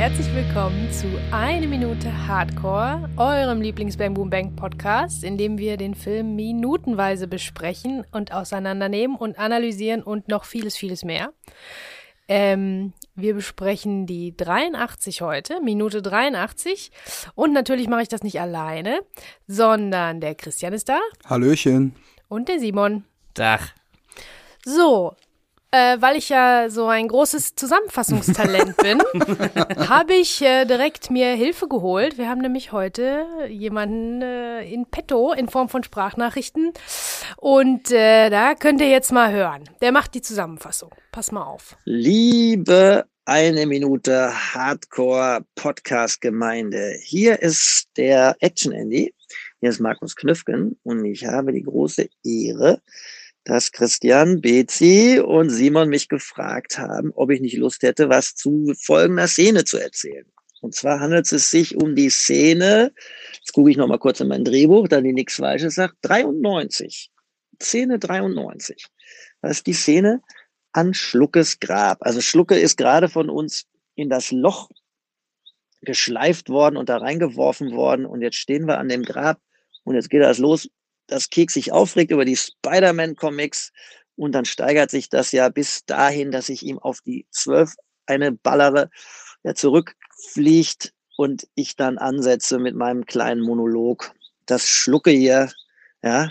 herzlich willkommen zu Eine Minute Hardcore, eurem Lieblings-Bang Boom Bang Podcast, in dem wir den Film minutenweise besprechen und auseinandernehmen und analysieren und noch vieles, vieles mehr. Ähm, wir besprechen die 83 heute, Minute 83. Und natürlich mache ich das nicht alleine, sondern der Christian ist da Hallöchen. und der Simon. Dach. So, äh, weil ich ja so ein großes Zusammenfassungstalent bin, habe ich äh, direkt mir Hilfe geholt. Wir haben nämlich heute jemanden äh, in petto in Form von Sprachnachrichten. Und äh, da könnt ihr jetzt mal hören. Der macht die Zusammenfassung. Pass mal auf. Liebe eine Minute Hardcore Podcast Gemeinde. Hier ist der Action Andy. Hier ist Markus Knüffgen und ich habe die große Ehre, dass Christian, Bezi und Simon mich gefragt haben, ob ich nicht Lust hätte, was zu folgender Szene zu erzählen. Und zwar handelt es sich um die Szene, jetzt gucke ich noch mal kurz in mein Drehbuch, da die nichts Falsches sagt, 93. Szene 93. Das ist die Szene an Schluckes Grab. Also Schlucke ist gerade von uns in das Loch geschleift worden und da reingeworfen worden und jetzt stehen wir an dem Grab und jetzt geht das los, dass Keks sich aufregt über die Spider-Man-Comics und dann steigert sich das ja bis dahin, dass ich ihm auf die zwölf eine ballere, der zurückfliegt und ich dann ansetze mit meinem kleinen Monolog. Das Schlucke hier, ja,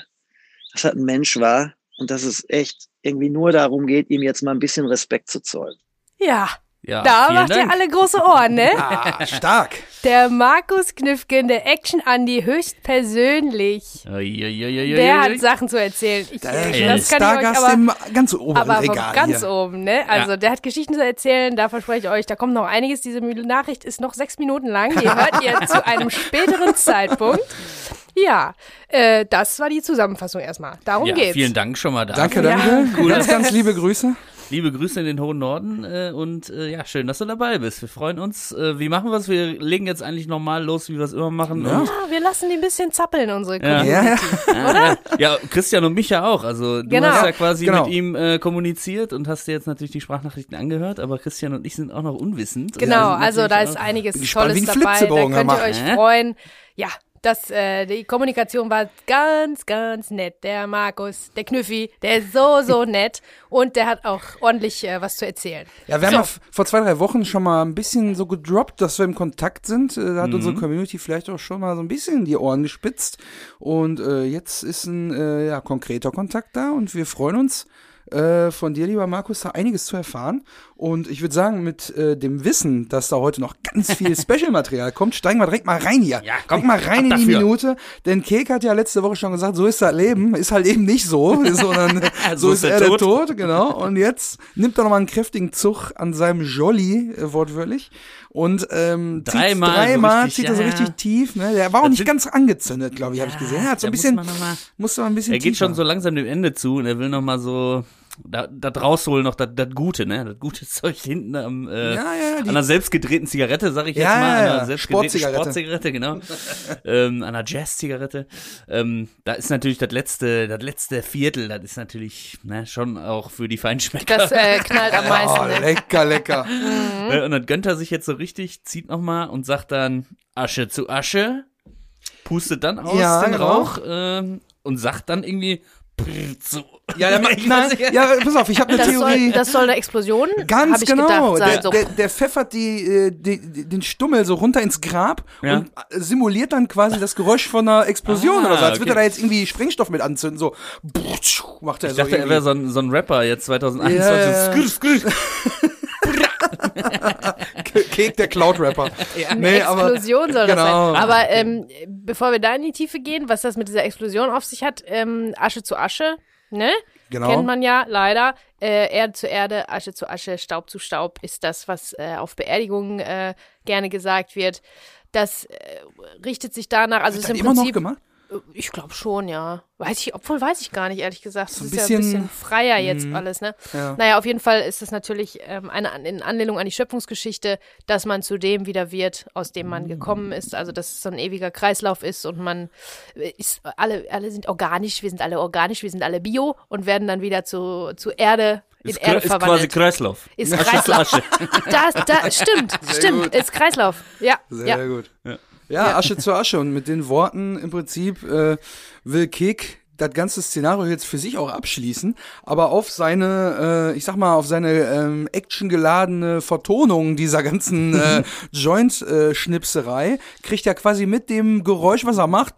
dass er ein Mensch war und dass es echt irgendwie nur darum geht, ihm jetzt mal ein bisschen Respekt zu zollen. Ja, Ja, da macht ihr Dank. alle große Ohren, ne? Ah, stark. Der Markus Knüffgen, der Action Andi, höchstpersönlich. Uiuiuiui. Der hat Sachen zu erzählen. Ich, das kann ich euch Stargast aber im ganz oberen Aber Regal ganz hier. oben, ne? Also der hat Geschichten zu erzählen, da verspreche ich euch, da kommt noch einiges. Diese Nachricht ist noch sechs Minuten lang. Die hört ihr zu einem späteren Zeitpunkt. Ja, äh, das war die Zusammenfassung erstmal. Darum ja, geht's. vielen Dank schon mal da. Danke, Ja. danke. Cool. Ganz, ganz liebe Grüße. Liebe Grüße in den hohen Norden äh, und äh, ja, schön, dass du dabei bist. Wir freuen uns. Äh, wie machen wir es? Wir legen jetzt eigentlich normal los, wie wir es immer machen. Ja. Ah, wir lassen die ein bisschen zappeln, unsere Ja. Community. Ja, ja. Oder? ja, Christian und mich ja auch. Also du Genau. hast ja quasi Genau. mit ihm äh, kommuniziert und hast dir jetzt natürlich die Sprachnachrichten angehört, aber Christian und ich sind auch noch unwissend. Genau, also da ist einiges Tolles dabei. Da könnt ihr euch freuen. Ja, das, äh, die Kommunikation war ganz, ganz nett. Der Markus, der Knüffi, der ist so, so nett und der hat auch ordentlich äh, was zu erzählen. Ja, wir haben So. ja f- vor zwei, drei Wochen schon mal ein bisschen so gedroppt, dass wir im Kontakt sind. Äh, Da hat unsere Mhm. Community vielleicht auch schon mal so ein bisschen die Ohren gespitzt. Und äh, jetzt ist ein äh, ja, konkreter Kontakt da und wir freuen uns. Äh, von dir, lieber Markus, da einiges zu erfahren. Und ich würde sagen, mit äh, dem Wissen, dass da heute noch ganz viel Special-Material kommt, steigen wir direkt mal rein hier. Ja, komm, Direkt mal rein in die dafür. Minute. Denn Kek hat ja letzte Woche schon gesagt, so ist das Leben. Ist halt eben nicht so, sondern so, So ist ist er der der Tod. Genau. Und jetzt nimmt er nochmal einen kräftigen Zug an seinem Jolly, äh, wortwörtlich. Und ähm, Dreimal dreimal richtig, zieht er so ja, richtig ja. tief. Ne? Der war auch Das nicht ganz angezündet, glaube ich, habe ich gesehen. Er hat so ein da muss bisschen, man mal- musste mal ein bisschen Er geht tiefer. schon so langsam dem Ende zu und er will noch mal so da, da rausholen noch das das Gute, ne? Das gute Zeug hinten am äh, Ja, ja, die- an einer selbstgedrehten Zigarette, sag ich jetzt Ja, mal, ja, an ja. einer selbstgedrehten Sportzigarette. Sportzigarette, genau. ähm, an einer Jazz-Zigarette. Ähm, da ist natürlich das letzte, das letzte Viertel, das ist natürlich ne, schon auch für die Feinschmecker. Das äh, knallt am Oh, meisten. ne? lecker, lecker. Äh, und dann gönnt er sich jetzt so richtig, zieht noch mal und sagt dann Asche zu Asche, pustet dann aus Ja, den genau. Rauch ähm, und sagt dann irgendwie brrr, so. Ja, der, Ich nein, ja, pass auf, ich habe eine Das Theorie. soll, das soll eine Explosion, Ganz ich genau. gedacht. sein. der, so. der, der pfeffert die, äh, die, die, den Stummel so runter ins Grab Ja. und äh, simuliert dann quasi das Geräusch von einer Explosion Ah, oder so. Als würde er okay. da jetzt irgendwie Sprengstoff mit anzünden. So macht er Ich so. dachte, er irgendwie. wäre so ein, so ein Rapper jetzt 2021. Ja, ja, ja. Skrr, skrr. Kek, der Cloud-Rapper. Eine Explosion soll das genau. sein. Aber ähm, bevor wir da in die Tiefe gehen, was das mit dieser Explosion auf sich hat, ähm, Asche zu Asche, ne? Genau. Kennt man ja leider. Äh, Erde zu Erde, Asche zu Asche, Staub zu Staub ist das, was äh, auf Beerdigungen äh, gerne gesagt wird. Das äh, richtet sich danach, also Wird ist das im immer noch Prinzip. gemacht? Ich glaube schon, ja. Weiß ich, obwohl weiß ich gar nicht, ehrlich gesagt. Das ein ist ja ein bisschen- bisschen freier jetzt alles, ne? Ja. Naja, auf jeden Fall ist es natürlich ähm, eine in Anlehnung an die Schöpfungsgeschichte, dass man zu dem wieder wird, aus dem man gekommen ist. Also, dass es so ein ewiger Kreislauf ist und man äh, ist, alle, alle sind organisch, wir sind alle organisch, wir sind alle bio und werden dann wieder zu, zu Erde in Ist, Erde ist quasi. Kreislauf. Ist Asche Kreislauf. Asche. Das, das, stimmt, Sehr stimmt, gut. ist Kreislauf. Ja, Sehr ja. gut. Ja. Ja. Asche zu Asche. Und mit den Worten im Prinzip äh, will Kick das ganze Szenario jetzt für sich auch abschließen, aber auf seine, äh, ich sag mal, auf seine ähm, actiongeladene Vertonung dieser ganzen äh, Joint-Schnipserei kriegt er quasi mit dem Geräusch, was er macht,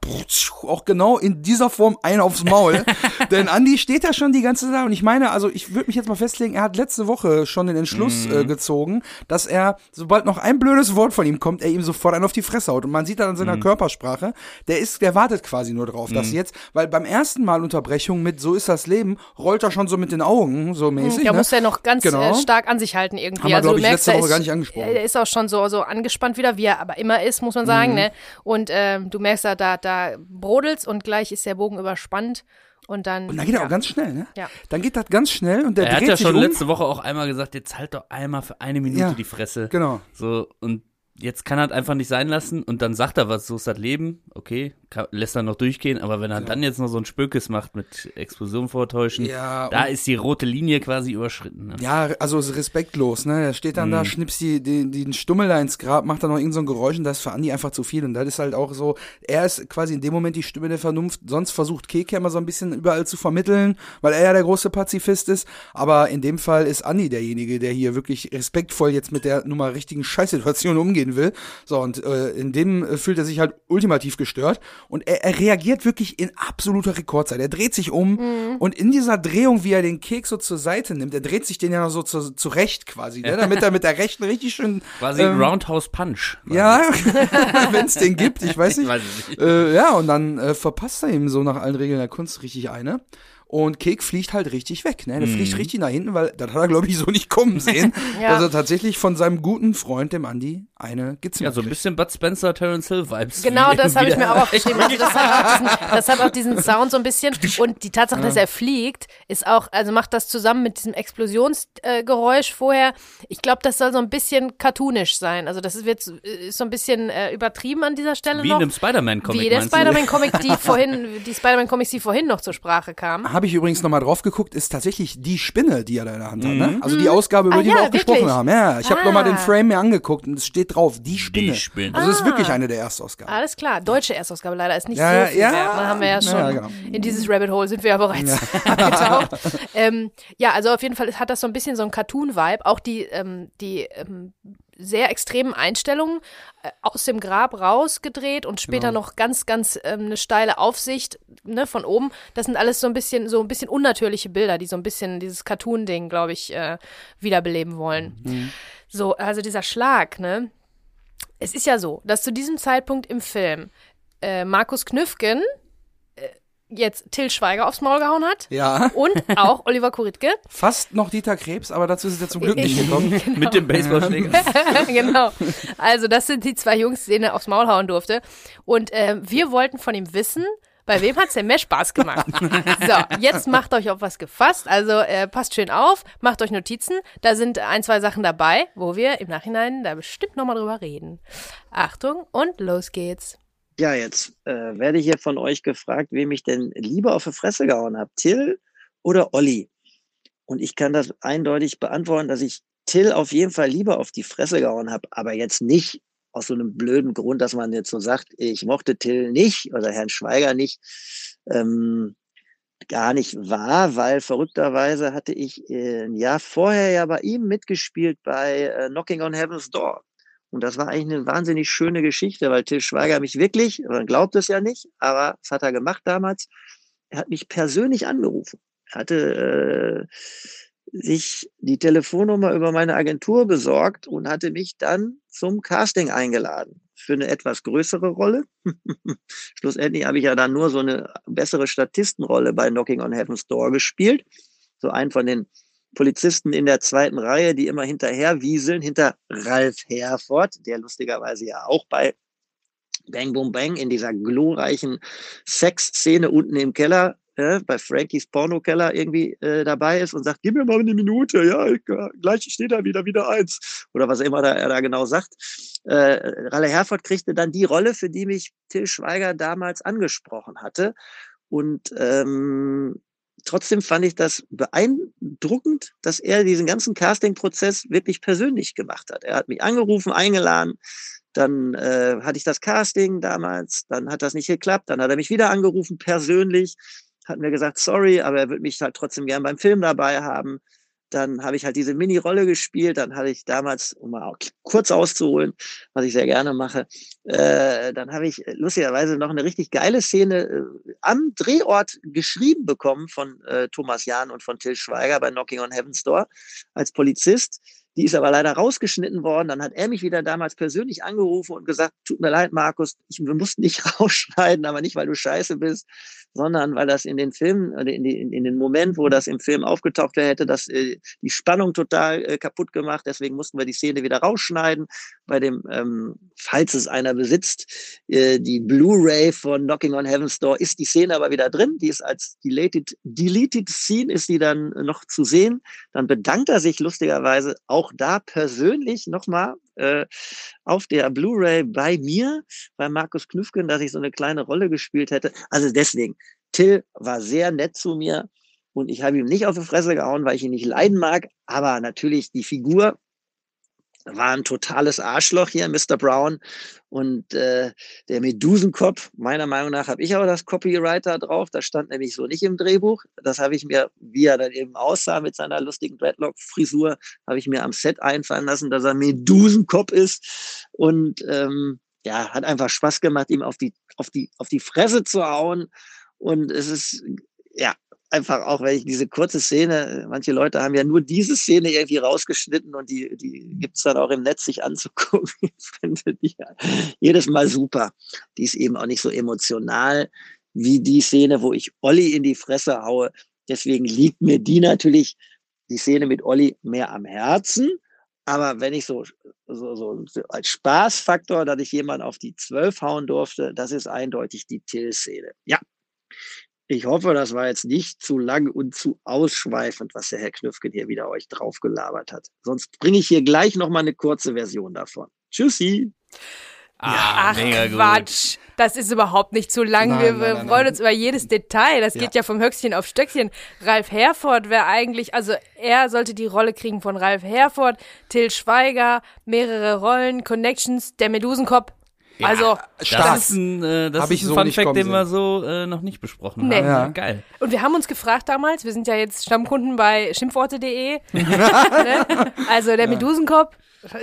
auch genau in dieser Form einen aufs Maul. Denn Andy steht da schon die ganze Zeit und ich meine, also ich würde mich jetzt mal festlegen, er hat letzte Woche schon den Entschluss äh, gezogen, dass er, sobald noch ein blödes Wort von ihm kommt, er ihm sofort einen auf die Fresse haut. Und man sieht dann an seiner Körpersprache, der ist, der wartet quasi nur drauf, dass jetzt, weil beim ersten Mal Unterbrechung mit So ist das Leben, rollt er schon so mit den Augen, so mäßig. Der ne? muss ja noch ganz Genau. äh, stark an sich halten irgendwie. Haben wir, also ich, merkst, letzte er Woche ist, gar nicht angesprochen. Der ist auch schon so, so angespannt wieder, wie er aber immer ist, muss man sagen. Mhm. Ne? Und ähm, du merkst, da, da, da brodelt's und gleich ist der Bogen überspannt. Und dann. Und dann geht er ja. auch ganz schnell, ne? Ja. Dann geht das ganz schnell und der Er hat dreht ja sich schon um. letzte Woche auch einmal gesagt, jetzt halt doch einmal für eine Minute Ja, die Fresse. Genau. So, und jetzt kann er es einfach nicht sein lassen und dann sagt er was, so ist das Leben, okay, kann, lässt er noch durchgehen, aber wenn er dann jetzt noch so ein Spökes macht mit Explosion vortäuschen, Ja, da ist die rote Linie quasi überschritten. Ne? Ja, also ist respektlos, ne? Er steht dann Mhm. da, schnippst die, die, den Stummel da ins Grab, macht dann noch irgend so ein Geräusch und das ist für Andi einfach zu viel. Und das ist halt auch so, er ist quasi in dem Moment die Stimme der Vernunft. Sonst versucht Keke immer so ein bisschen überall zu vermitteln, weil er ja der große Pazifist ist. Aber in dem Fall ist Andi derjenige, der hier wirklich respektvoll jetzt mit der nun mal richtigen Scheißsituation umgehen will. So, und äh, in dem äh, fühlt er sich halt ultimativ gestört. Und er, er reagiert wirklich in absoluter Rekordzeit. Er dreht sich um und in dieser Drehung, wie er den Keks so zur Seite nimmt, er dreht sich den ja noch so zu, zurecht quasi, ne? damit er mit der rechten richtig schön. Quasi ähm, Roundhouse Punch. quasi. Ja, wenn es den gibt, ich weiß nicht. Weiß ich nicht. Äh, ja, und dann äh, verpasst er ihm so nach allen Regeln der Kunst richtig eine. Und Kek fliegt halt richtig weg, ne? Der Mhm. fliegt richtig nach hinten, weil das hat er, glaube ich, so nicht kommen sehen. Ja. Dass er tatsächlich von seinem guten Freund, dem Andi, eine Gitze Ja, so ein bisschen Bud Spencer, Terence Hill Vibes. Genau, das habe ich mir auch aufgeschrieben. Also das, hat auch diesen, das hat auch diesen Sound so ein bisschen. Und die Tatsache, dass er fliegt, ist auch, also macht das zusammen mit diesem Explosionsgeräusch vorher. Ich glaube, das soll so ein bisschen cartoonisch sein. Also das ist, wird, ist so ein bisschen äh, übertrieben an dieser Stelle Wie noch. in einem Spider-Man-Comic. Wie der? Spider-Man-Comic, die vorhin, die Spider-Man-Comics, die vorhin noch zur Sprache kamen. Habe ich übrigens nochmal drauf geguckt, ist tatsächlich die Spinne, die er da in der Hand hat. Ne? Also die Ausgabe, über Ah, die ja, wir auch gesprochen wirklich? haben. Ja, ich habe Ah. nochmal den Frame mir angeguckt und es steht drauf, die Spinne. Spinne. Also es ist wirklich Ah. eine der Erstausgaben. Alles klar, deutsche Erstausgabe leider ist nicht Ja, so viel ja, wert. Da haben wir ja ja, schon genau. in dieses Rabbit Hole sind wir ja bereits abgetaucht. ähm, ja, also auf jeden Fall hat das so ein bisschen so einen Cartoon-Vibe. Auch die, ähm, die ähm, sehr extremen Einstellungen äh, aus dem Grab rausgedreht und später Genau. noch ganz, ganz ähm, eine steile Aufsicht ne, von oben. Das sind alles so ein bisschen, so ein bisschen unnatürliche Bilder, die so ein bisschen dieses Cartoon-Ding, glaube ich, äh, wiederbeleben wollen. Mhm. So, also dieser Schlag, ne? Es ist ja so, dass zu diesem Zeitpunkt im Film äh, Markus Knüffgen äh, jetzt Till Schweiger aufs Maul gehauen hat Ja, und auch Oliver Kuritke. fast noch Dieter Krebs, aber dazu ist es ja zum Glück nicht gekommen. Mit dem Baseballschläger. genau. Also das sind die zwei Jungs, denen er aufs Maul hauen durfte. Und äh, wir wollten von ihm wissen, bei wem hat's denn mehr Spaß gemacht? So, jetzt macht euch auf was gefasst. Also äh, passt schön auf, macht euch Notizen. Da sind ein, zwei Sachen dabei, wo wir im Nachhinein da bestimmt nochmal drüber reden. Achtung und los geht's. Ja, jetzt äh, werde hier von euch gefragt, wem ich denn lieber auf die Fresse gehauen habe, Till oder Olli. Und ich kann das eindeutig beantworten, dass ich Till auf jeden Fall lieber auf die Fresse gehauen habe, aber jetzt nicht aus so einem blöden Grund, dass man jetzt so sagt, ich mochte Till nicht oder Herrn Schweiger nicht. Ähm, gar nicht wahr, weil verrückterweise hatte ich äh, ein Jahr vorher ja bei ihm mitgespielt bei äh, Knocking on Heaven's Door. Und das war eigentlich eine wahnsinnig schöne Geschichte, weil Till Schweiger mich wirklich, man glaubt es ja nicht, aber das hat er gemacht damals. Er hat mich persönlich angerufen. Er hatte äh, sich die Telefonnummer über meine Agentur besorgt und hatte mich dann zum Casting eingeladen für eine etwas größere Rolle. Schlussendlich habe ich ja dann nur so eine bessere Statistenrolle bei Knocking on Heaven's Door gespielt. So einen von den Polizisten in der zweiten Reihe, die immer hinterher wieseln, hinter Ralf Herford, der lustigerweise ja auch bei Bang Boom Bang in dieser glorreichen Sexszene unten im Keller, äh, bei Frankies Pornokeller irgendwie äh, dabei ist und sagt, gib mir mal eine Minute, ja, ich, äh, gleich steht da wieder, wieder eins. Oder was immer da, er da genau sagt. Äh, Ralle Herford kriegte dann die Rolle, für die mich Till Schweiger damals angesprochen hatte. Und ähm, trotzdem fand ich das beeindruckend, dass er diesen ganzen Casting-Prozess wirklich persönlich gemacht hat. Er hat mich angerufen, eingeladen, dann äh, hatte ich das Casting damals, dann hat das nicht geklappt, dann hat er mich wieder angerufen, persönlich, hat mir gesagt, sorry, aber er würde mich halt trotzdem gern beim Film dabei haben. Dann habe ich halt diese Mini-Rolle gespielt. Dann hatte ich damals, um mal kurz auszuholen, was ich sehr gerne mache, äh, dann habe ich lustigerweise noch eine richtig geile Szene äh, am Drehort geschrieben bekommen von äh, Thomas Jahn und von Till Schweiger bei Knocking on Heaven's Door als Polizist. Die ist aber leider rausgeschnitten worden. Dann hat er mich wieder damals persönlich angerufen und gesagt, tut mir leid, Markus, ich, wir mussten nicht rausschneiden, aber nicht, weil du scheiße bist, sondern weil das in den Filmen, in, in, in den Moment, wo das im Film aufgetaucht wäre, hätte das äh, die Spannung total äh, kaputt gemacht. Deswegen mussten wir die Szene wieder rausschneiden. Bei dem, ähm, falls es einer besitzt, äh, die Blu-ray von Knocking on Heaven's Door ist die Szene aber wieder drin. Die ist als deleted, deleted Scene ist die dann noch zu sehen. Dann bedankt er sich lustigerweise auch da persönlich nochmal äh, auf der Blu-ray bei mir, bei Markus Knüffgen, dass ich so eine kleine Rolle gespielt hätte. Also deswegen, Till war sehr nett zu mir und ich habe ihm nicht auf die Fresse gehauen, weil ich ihn nicht leiden mag, aber natürlich die Figur war ein totales Arschloch hier, Mr. Brown. Und äh, der Medusenkopf, meiner Meinung nach habe ich aber das Copyright da drauf. Das stand nämlich so nicht im Drehbuch. Das habe ich mir, wie er dann eben aussah mit seiner lustigen Dreadlock-Frisur, habe ich mir am Set einfallen lassen, dass er Medusenkopf ist. Und ähm, ja, hat einfach Spaß gemacht, ihm auf die, auf die, auf die Fresse zu hauen. Und es ist, ja, einfach auch, weil ich diese kurze Szene, manche Leute haben ja nur diese Szene irgendwie rausgeschnitten und die, die gibt's dann auch im Netz sich anzugucken. Ich finde die ja jedes Mal super. Die ist eben auch nicht so emotional wie die Szene, wo ich Olli in die Fresse haue. Deswegen liegt mir die natürlich, die Szene mit Olli, mehr am Herzen. Aber wenn ich so, so, so als Spaßfaktor, dass ich jemanden auf die Zwölf hauen durfte, das ist eindeutig die Till-Szene. Ja, ich hoffe, das war jetzt nicht zu lang und zu ausschweifend, was der Herr Knüffgen hier wieder euch draufgelabert hat. Sonst bringe ich hier gleich noch mal eine kurze Version davon. Tschüssi. Ah, Ach Quatsch, das ist überhaupt nicht zu lang. Nein, wir nein, nein, freuen uns über jedes Detail. Das ja. geht ja vom Höchstchen auf Stöckchen. Ralf Herford wäre eigentlich, also er sollte die Rolle kriegen von Ralf Herford, Till Schweiger, mehrere Rollen, Connections, der Medusenkopf ja, also, stark. das ist ein, äh, das ist ein so Fun Fact, den wir so äh, noch nicht besprochen nee. haben. Ja. Geil. Und wir haben uns gefragt damals, wir sind ja jetzt Stammkunden bei schimpfworte.de. ne? Also der Medusenkopf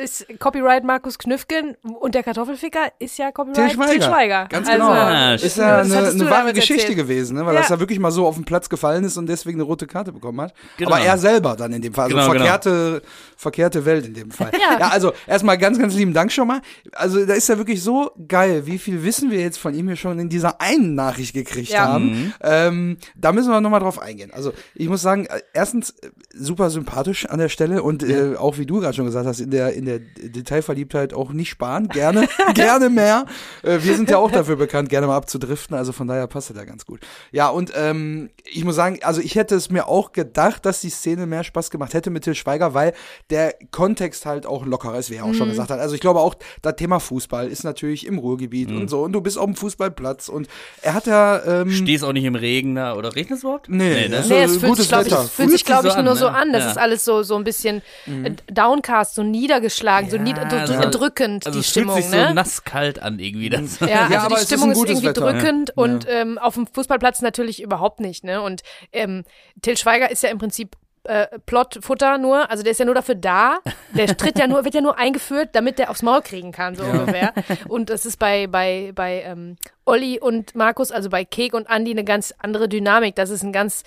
ist Copyright Markus Knüffgen und der Kartoffelficker ist ja Copyright Til Schweiger. Til Schweiger. Ganz genau. Also, ist ja eine, eine wahre Geschichte erzählt. gewesen, ne? weil ja. das ja wirklich mal so auf den Platz gefallen ist und deswegen eine rote Karte bekommen hat. Genau. Aber er selber dann in dem Fall. Also genau, genau. verkehrte, genau. verkehrte Welt in dem Fall. ja. ja, also erstmal ganz, ganz lieben Dank schon mal. Also da ist ja wirklich so geil, wie viel Wissen wir jetzt von ihm hier schon in dieser einen Nachricht gekriegt ja. haben. Mhm. Ähm, da müssen wir nochmal drauf eingehen. Also ich muss sagen, äh, erstens äh, super sympathisch an der Stelle und äh, auch wie du gerade schon gesagt hast, in der in der Detailverliebtheit auch nicht sparen. Gerne, gerne mehr. Äh, wir sind ja auch dafür bekannt, gerne mal abzudriften. Also von daher passt das ja ganz gut. Ja, und ähm, ich muss sagen, also ich hätte es mir auch gedacht, dass die Szene mehr Spaß gemacht hätte mit Til Schweiger, weil der Kontext halt auch lockerer ist, wie er auch mhm. schon gesagt hat. Also ich glaube auch, das Thema Fußball ist natürlich im Ruhrgebiet mhm. und so. Und du bist auf dem Fußballplatz und er hat ja. Ähm, Stehst auch nicht im Regen da oder regnet es überhaupt? Nee, nee, ne? nee es fühlt sich, glaube ich, fühlt sich, glaub ich, nur so an. Das ja. ist alles so, so ein bisschen mhm. downcast, so nieder niedergeschlagen, ja, so, nieder, so also, drückend, also die Stimmung. Fühlt sich ne? so nasskalt an irgendwie. Das. Ja, also ja, die Stimmung ist, ist irgendwie Wetter. drückend ja. und ähm, auf dem Fußballplatz natürlich überhaupt nicht. Ne? Und ähm, Till Schweiger ist ja im Prinzip äh, Plotfutter nur, also der ist ja nur dafür da, der tritt ja nur, wird ja nur eingeführt, damit der aufs Maul kriegen kann, so ja. ungefähr. Und das ist bei, bei, bei ähm, Olli und Markus, also bei Kek und Andy, eine ganz andere Dynamik. Das ist ein ganz,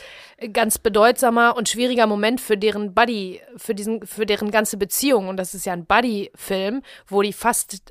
ganz bedeutsamer und schwieriger Moment für deren Buddy, für diesen, für deren ganze Beziehung. Und das ist ja ein Buddy-Film, wo die fast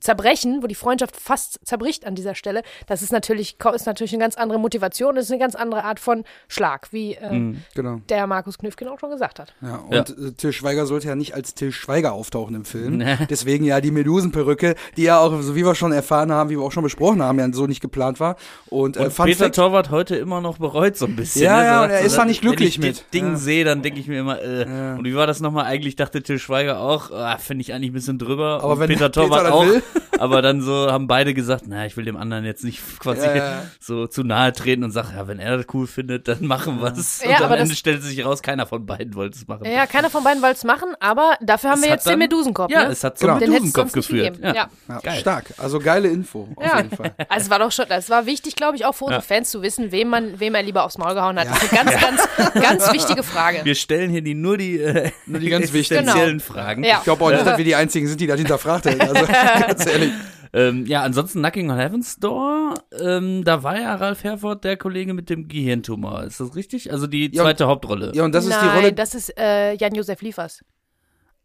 zerbrechen, wo die Freundschaft fast zerbricht an dieser Stelle. Das ist natürlich, ist natürlich eine ganz andere Motivation, das ist eine ganz andere Art von Schlag, wie äh, mhm, genau. der Markus Knüffgen auch schon gesagt hat. Ja, und ja. Äh, Till Schweiger sollte ja nicht als Till Schweiger auftauchen im Film. Deswegen ja die Medusenperücke, die ja auch, so wie wir schon erfahren haben, wie wir auch schon besprochen haben, ja so nicht geplant war. Und, äh, und Peter Fact, Torwart heute immer noch bereut so ein bisschen. Ja, ne? ja, und er ist da nicht glücklich wenn ich mit. Ding ja. sehe, dann denke ich mir immer, äh, ja. und wie war das nochmal? Eigentlich dachte Till Schweiger auch, ah, finde ich eigentlich ein bisschen drüber. Aber und wenn Peter Torwart auch. Will. Aber dann so haben beide gesagt, na, ich will dem anderen jetzt nicht quasi Ja, ja. so zu nahe treten und sag, ja, wenn er das cool findet, dann machen wir es. Ja, und am aber Ende das- stellt sich raus, keiner von beiden wollte es machen. Ja, keiner von beiden wollte es machen, aber dafür haben Es wir jetzt den dann- Medusenkopf, Ja, ne? es hat zum Genau. Den Medusenkopf geführt. Ja. Ja, Geil. stark. Also geile Info, auf Ja. jeden Fall. Also es war doch schon, es war wichtig, glaube ich, auch für unsere Ja. Fans zu wissen, wem man, wem er lieber aufs Maul gehauen hat. Das ist eine ganz, ganz, ganz wichtige Frage. Wir stellen hier die, nur die, äh, Nur die ganz wichtigen. existenziellen Fragen. Ja. Ich glaube auch nicht, dass wir die Einzigen sind, die das hinterfragt hätten. Also, ganz ehrlich. Ähm, ja, ansonsten Knocking on Heaven's Door, ähm, da war ja Ralf Herford der Kollege mit dem Gehirntumor. Ist das richtig? Also die Ja, zweite Hauptrolle. Ja, und das ist Nein, die Rolle. das ist äh, Jan-Josef Liefers.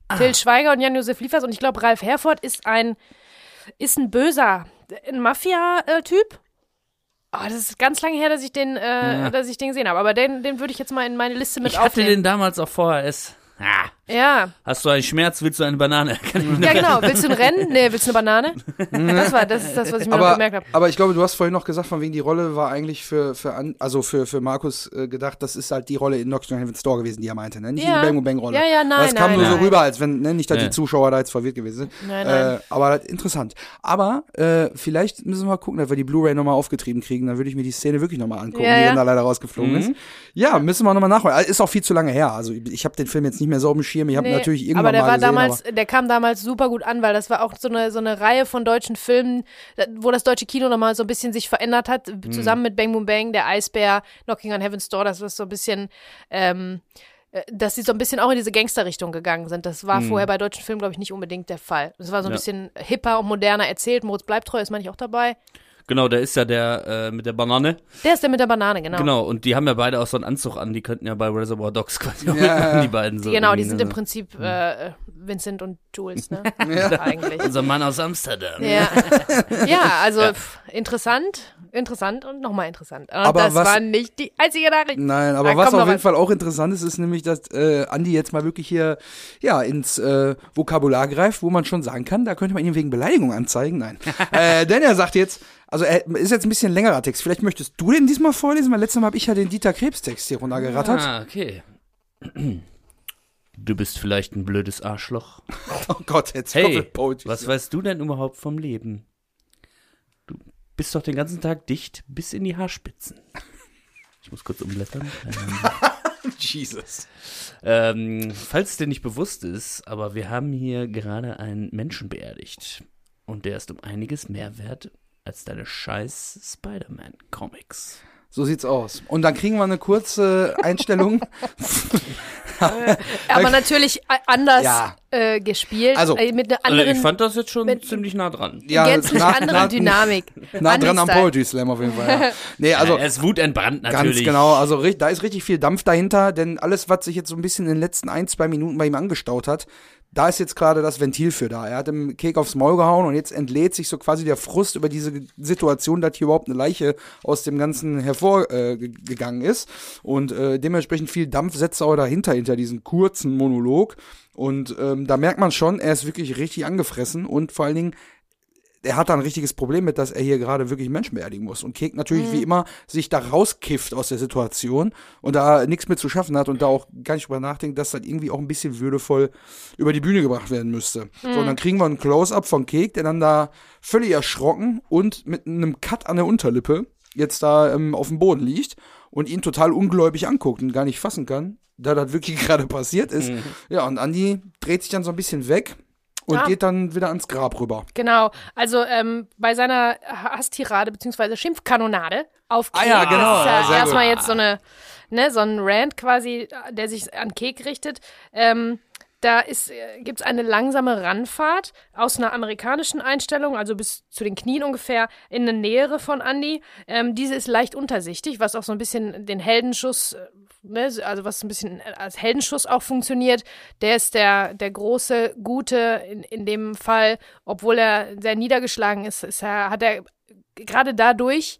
Ah. Till Schweiger und Jan-Josef Liefers und ich glaube, Ralf Herford ist ein, ist ein böser, ein Mafia-Typ. Oh, das ist ganz lange her, dass ich den, äh, Ja. dass ich den gesehen habe. Aber den, den würde ich jetzt mal in meine Liste mit ich hatte aufnehmen. den damals auf VHS. Ah, ja, hast du einen Schmerz, willst du eine Banane? Kann ich mich ja genau. Willst du ein Rennen? Nee, willst du eine Banane? Das war, das ist das, was ich mir noch aber, gemerkt habe. aber ich glaube, du hast vorhin noch gesagt, von wegen die Rolle war eigentlich für, für an, also für, für Markus äh, gedacht, das ist halt die Rolle in Knocking on Heaven's Door gewesen, die er meinte, ne? Nicht Ja. die Bang Bang Rolle. Ja, ja, nein, Das kam nein, nur so nein. rüber, als wenn, ne, nicht, dass Ja. die Zuschauer da jetzt verwirrt gewesen sind. Nein, nein. Äh, aber halt interessant. Aber äh, vielleicht müssen wir mal gucken, dass wir die Blu-ray nochmal aufgetrieben kriegen, dann würde ich mir die Szene wirklich nochmal angucken, Ja, die dann da leider rausgeflogen Mhm. ist. Ja, müssen wir nochmal nachholen. Also, Ist auch viel zu lange her. Also ich habe den Film jetzt nicht mehr so auf dem Schirm. Ich habe Nee, natürlich irgendwann aber der mal war gesehen, damals, der kam damals super gut an, weil das war auch so eine, so eine Reihe von deutschen Filmen, wo das deutsche Kino nochmal so ein bisschen sich verändert hat, Mhm. zusammen mit Bang Boom Bang, der Eisbär, Knocking on Heaven's Door, das ist so ein bisschen, ähm, äh, dass sie so ein bisschen auch in diese Gangsterrichtung gegangen sind. Das war vorher bei deutschen Filmen, glaube ich, nicht unbedingt der Fall. Das war so ein Ja. bisschen hipper und moderner erzählt. Moritz Bleibtreu ist, meine ich, auch dabei. Genau, der ist ja der äh, mit der Banane. Der ist der mit der Banane, genau. Genau, und die haben ja beide auch so einen Anzug an. Die könnten ja bei Reservoir Dogs quasi auch Ja, mitmachen, ja. die beiden so. Genau, die sind ne? im Prinzip äh, Vincent und Jules, ne? Ja. Eigentlich. Unser Mann aus Amsterdam. Ja, ja also Pf, interessant, interessant und nochmal interessant. Und Aber das was- war nicht die einzige Nachricht. Nein, aber Da was auf jeden. Fall auch interessant ist, ist nämlich, dass äh, Andi jetzt mal wirklich hier ja ins äh, Vokabular greift, wo man schon sagen kann, da könnte man ihn wegen Beleidigung anzeigen. Nein. äh, denn er sagt jetzt, also er ist jetzt ein bisschen längerer Text. Vielleicht möchtest du den diesmal vorlesen, weil letztes Mal habe ich ja den Dieter Krebs-Text hier runtergerattert. Ah, okay. Du bist vielleicht ein blödes Arschloch. Oh Gott, jetzt Hey, kommt Poetry. was weißt du denn überhaupt vom Leben? Du bist doch den ganzen Tag dicht bis in die Haarspitzen. Ich muss kurz umblättern. Ähm, Jesus. ähm, falls es dir nicht bewusst ist, aber wir haben hier gerade einen Menschen beerdigt. Und der ist um einiges mehr wert als deine scheiß Spider-Man-Comics. So sieht's aus. Und dann kriegen wir eine kurze Einstellung. Aber natürlich äh, anders Ja. äh, gespielt, Also, äh, mit einer Also anderen, ich fand das jetzt schon mit- ziemlich nah dran. ja, gänzlich nah- anderen nah- Dynamik. Nah dran am. Poetry Slam auf jeden Fall. Ja. Nee, also er ist wutentbrannt natürlich. Ganz genau, also da ist richtig viel Dampf dahinter, denn alles, was sich jetzt so ein bisschen in den letzten ein, zwei Minuten bei ihm angestaut hat, da ist jetzt gerade das Ventil für da. Er hat dem Kek aufs Maul gehauen und jetzt entlädt sich so quasi der Frust über diese Situation, dass hier überhaupt eine Leiche aus dem Ganzen hervorgegangen äh, ist. Und äh, dementsprechend viel Dampf setzt er auch dahinter, hinter diesen kurzen Monolog. Und ähm, da merkt man schon, er ist wirklich richtig angefressen und vor allen Dingen er hat da ein richtiges Problem mit, dass er hier gerade wirklich Menschen beerdigen muss. Und Kek natürlich wie immer sich da rauskifft aus der Situation und da nichts mit zu schaffen hat und da auch gar nicht drüber nachdenkt, dass das irgendwie auch ein bisschen würdevoll über die Bühne gebracht werden müsste. So, und dann kriegen wir ein Close-Up von Kek, der dann da völlig erschrocken und mit einem Cut an der Unterlippe jetzt da ähm, auf dem Boden liegt und ihn total ungläubig anguckt und gar nicht fassen kann, da das wirklich gerade passiert ist. Ja, und Andi dreht sich dann so ein bisschen weg und Ja. geht dann wieder ans Grab rüber. Genau, also ähm, bei seiner Hasstirade bzw. Schimpfkanonade auf Kek Ah ja, genau, ist ja, erstmal jetzt so eine, ne, so ein Rant quasi, der sich an Kek richtet. Ähm, da äh, gibt's eine langsame Ranfahrt aus einer amerikanischen Einstellung, also bis zu den Knien ungefähr, in eine Nähere von Andy. Ähm, diese ist leicht untersichtig, was auch so ein bisschen den Heldenschuss, äh, ne, also was ein bisschen als Heldenschuss auch funktioniert. Der ist der, der große, gute in, in dem Fall, obwohl er sehr niedergeschlagen ist, ist er, hat er gerade dadurch,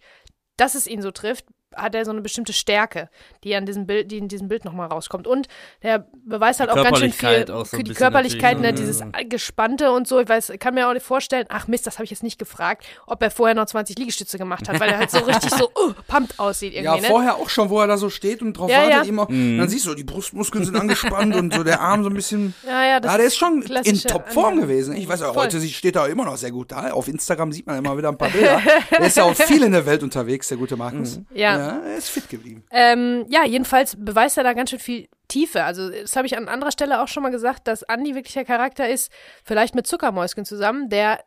dass es ihn so trifft, hat er so eine bestimmte Stärke, die an diesem Bild, die in diesem Bild nochmal rauskommt. Und der beweist halt Die auch ganz schön viel auch so die Körperlichkeit, ne, dieses ne? Gespannte und so. Ich weiß, kann mir auch nicht vorstellen, ach Mist, das habe ich jetzt nicht gefragt, ob er vorher noch 20 Liegestütze gemacht hat, weil er halt so richtig so uh, pumped aussieht Ja, irgendwie, ne? vorher auch schon, wo er da so steht und drauf Ja, wartet, ja. immer. Dann siehst du, die Brustmuskeln sind angespannt und so der Arm so ein bisschen. Ja, ja, das Ja, der ist schon in Topform gewesen. Ich weiß ja, Voll. heute steht er immer noch sehr gut da. Auf Instagram sieht man immer wieder ein paar Bilder. der ist ja auch viel in der Welt unterwegs, der gute Markus. Ja. Ja er ist fit geblieben. Ähm, ja, jedenfalls beweist er da ganz schön viel Tiefe. Also, das habe ich an anderer Stelle auch schon mal gesagt, dass Andy wirklich der Charakter ist, vielleicht mit Zuckermäuschen zusammen, der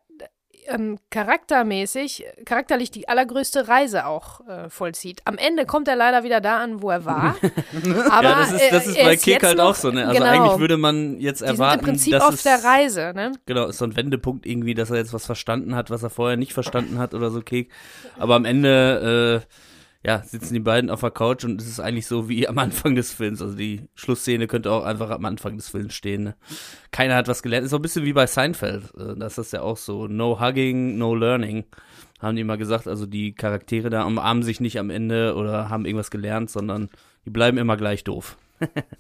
ähm, charaktermäßig, charakterlich die allergrößte Reise auch äh, vollzieht. Am Ende kommt er leider wieder da an, wo er war. Aber ja, das ist, das ist bei Kick halt noch- auch so, ne? Also genau, eigentlich würde man jetzt erwarten, im Prinzip dass auf es, der Reise, ne? Genau, ist so ein Wendepunkt irgendwie, dass er jetzt was verstanden hat, was er vorher nicht verstanden hat oder so, Kick. Aber am Ende, äh, ja, sitzen die beiden auf der Couch und es ist eigentlich so wie am Anfang des Films. Also die Schlussszene könnte auch einfach am Anfang des Films stehen. Ne? Keiner hat was gelernt. Ist so ein bisschen wie bei Seinfeld. Äh, Das ist ja auch so. No hugging, no learning. Haben die mal gesagt. Also die Charaktere da umarmen sich nicht am Ende oder haben irgendwas gelernt, sondern die bleiben immer gleich doof.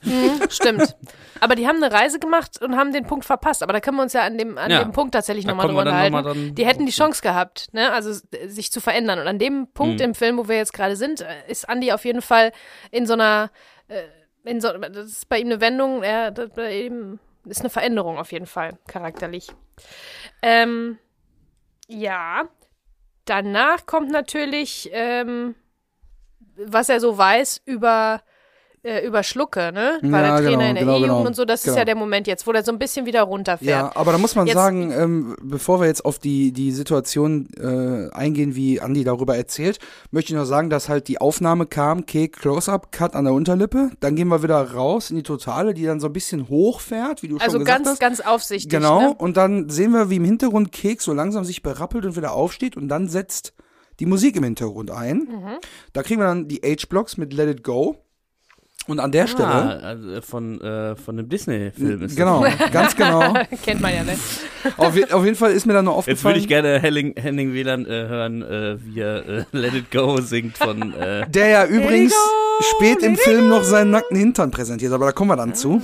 Mhm, stimmt. Aber die haben eine Reise gemacht und haben den Punkt verpasst. Aber da können wir uns ja an dem, an Ja, dem Punkt tatsächlich nochmal drüber unterhalten. noch mal die hätten die. Chance gehabt, ne? also sich zu verändern. Und an dem Punkt Mhm. im Film, wo wir jetzt gerade sind, äh, ist Andy auf jeden Fall in so einer, äh, in so, das ist bei ihm eine Wendung, er, das ist eine Veränderung auf jeden Fall, charakterlich. Ähm, ja, danach kommt natürlich, ähm, was er so weiß über äh, über Schlucke, ne? War Ja, der Trainer genau, in der genau, E-Jugend genau. und so, das ist Genau. ja der Moment jetzt, wo der so ein bisschen wieder runterfährt. Ja, aber da muss man Jetzt- sagen, ähm, bevor wir jetzt auf die, die Situation äh, eingehen, wie Andi darüber erzählt, möchte ich noch sagen, dass halt die Aufnahme kam, Cake Close-Up, Cut an der Unterlippe. Dann gehen wir wieder raus in die Totale, die dann so ein bisschen hochfährt, wie du Also schon gesagt ganz, hast. ganz aufsichtig. Genau, Ne? und dann sehen wir, wie im Hintergrund Keks so langsam sich berappelt und wieder aufsteht und dann setzt die Musik im Hintergrund ein. Mhm. Da kriegen wir dann die H-Blocks mit Let It Go. Und an der Stelle, Ah, also von, äh, von einem Disney-Film ist genau, ganz genau. Kennt man ja, ne? Auf, auf jeden Fall ist mir dann noch das. Jetzt aufgefallen. würde ich gerne Henning, Henning Wieland äh, hören, äh, wie er äh, Let It Go singt von äh, Der ja übrigens spät im Film noch seinen nackten Hintern präsentiert, aber da kommen wir dann zu.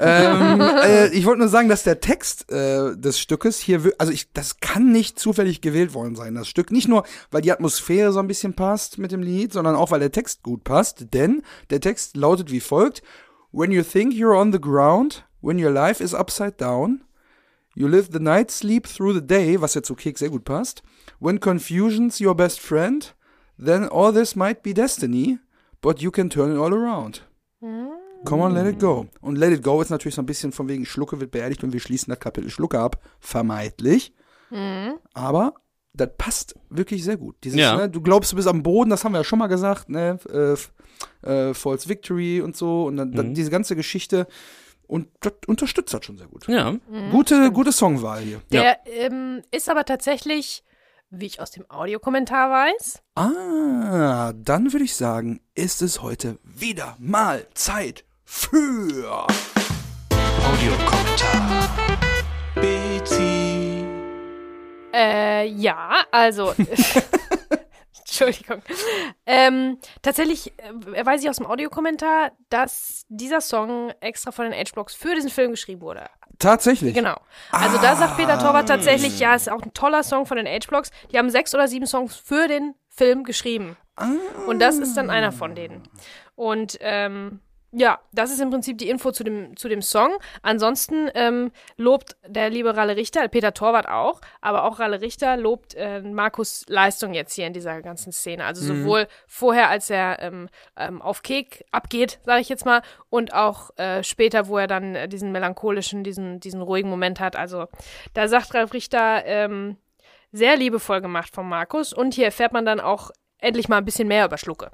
ähm, äh, ich wollte nur sagen, dass der Text äh, des Stückes hier, also ich, das kann nicht zufällig gewählt worden sein, das Stück. Nicht nur, weil die Atmosphäre so ein bisschen passt mit dem Lied, sondern auch, weil der Text gut passt. Denn der Text lautet wie folgt. When you think you're on the ground, when your life is upside down, You live the night, sleep through the day, was ja zu Kek sehr gut passt. When confusion's your best friend, then all this might be destiny, but you can turn it all around. Come on, let it go. Und let it go ist natürlich so ein bisschen von wegen Schlucke wird beerdigt und wir schließen das Kapitel Schlucke ab. Vermeidlich. Aber das passt wirklich sehr gut. Dieses, Ja. ne, du glaubst, du bist am Boden, das haben wir ja schon mal gesagt, ne? Äh, äh, False Victory und so. Und dann, dann diese ganze Geschichte. Und das unterstützt das schon sehr gut. ja, Gute, gute Songwahl hier. Der ähm, ist aber tatsächlich, wie ich aus dem Audiokommentar weiß, Ah, dann würde ich sagen, ist es heute wieder mal Zeit für. Audiokommentar. Äh, ja, also. Entschuldigung. Ähm, tatsächlich äh, weiß ich aus dem Audiokommentar, dass dieser Song extra von den H-Blocks für diesen Film geschrieben wurde. Tatsächlich. Genau. Also da sagt Peter Torwart tatsächlich, ja, ist auch ein toller Song von den H-Blocks. Die haben sechs oder sieben Songs für den Film geschrieben. Und das ist dann einer von denen. Und ähm, ja, das ist im Prinzip die Info zu dem, zu dem Song. Ansonsten ähm, lobt der liebe Ralle Richter, Peter Torwart auch, aber auch Ralle Richter lobt äh, Markus Leistung jetzt hier in dieser ganzen Szene. Also sowohl vorher, als er ähm, ähm, auf Kek abgeht, sage ich jetzt mal, und auch äh, später, wo er dann äh, diesen melancholischen, diesen, diesen ruhigen Moment hat. Also da sagt Ralf Richter, ähm, sehr liebevoll gemacht von Markus. Und hier erfährt man dann auch endlich mal ein bisschen mehr über Schlucke.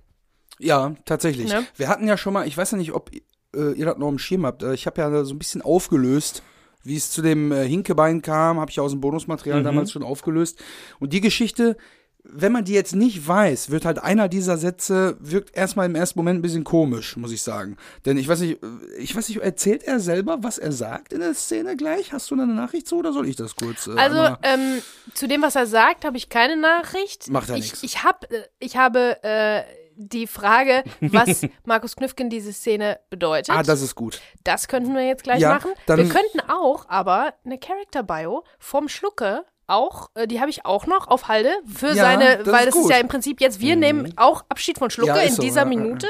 Ja, tatsächlich. Ne? Wir hatten ja schon mal, ich weiß ja nicht, ob äh, ihr das noch im Schirm habt. Äh, ich habe ja so ein bisschen aufgelöst, wie es zu dem äh, Hinkebein kam, habe ich aus dem Bonusmaterial damals schon aufgelöst. Und die Geschichte, wenn man die jetzt nicht weiß, wird halt einer dieser Sätze, wirkt erstmal im ersten Moment ein bisschen komisch, muss ich sagen. Denn ich weiß nicht, äh, ich weiß nicht, erzählt er selber, was er sagt in der Szene gleich? Hast du eine Nachricht zu oder soll ich das kurz? Äh, Also ähm, zu dem, was er sagt, habe ich keine Nachricht. Macht ja ich, nix. ich, hab, äh, ich habe äh, die Frage, was Markus Knüffgen diese Szene bedeutet, Ah, das ist gut. das könnten wir jetzt gleich Ja, machen. wir könnten auch aber eine Character Bio vom Schlucke auch, äh, die habe ich auch noch auf Halde für Ja, seine, das weil ist das ist gut. ja im Prinzip jetzt, wir nehmen auch Abschied von Schlucke Ja, ist in so, dieser Minute.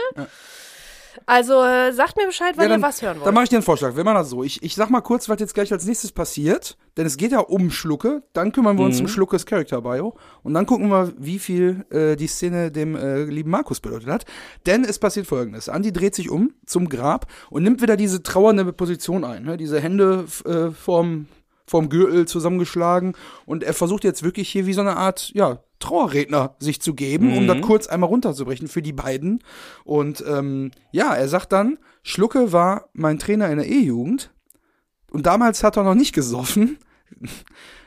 Also äh, sagt mir Bescheid, wann Ja, dann, ihr was hören wollt. Dann mache ich dir einen Vorschlag. Wir machen das so. Ich, ich sag mal kurz, was jetzt gleich als nächstes passiert. Denn es geht ja um Schlucke. Dann kümmern wir uns Mhm. um Schluckes Character Bio. Und dann gucken wir, wie viel äh, die Szene dem äh, lieben Markus bedeutet hat. Denn es passiert folgendes. Andi dreht sich um zum Grab und nimmt wieder diese trauernde Position ein. Ne? Diese Hände äh, vorm, vorm Gürtel zusammengeschlagen. Und er versucht jetzt wirklich hier wie so eine Art, ja, Trauerredner sich zu geben, um Mhm. das kurz einmal runterzubrechen für die beiden. Und ähm, ja, er sagt dann, Schlucke war mein Trainer in der E-Jugend und damals hat er noch nicht gesoffen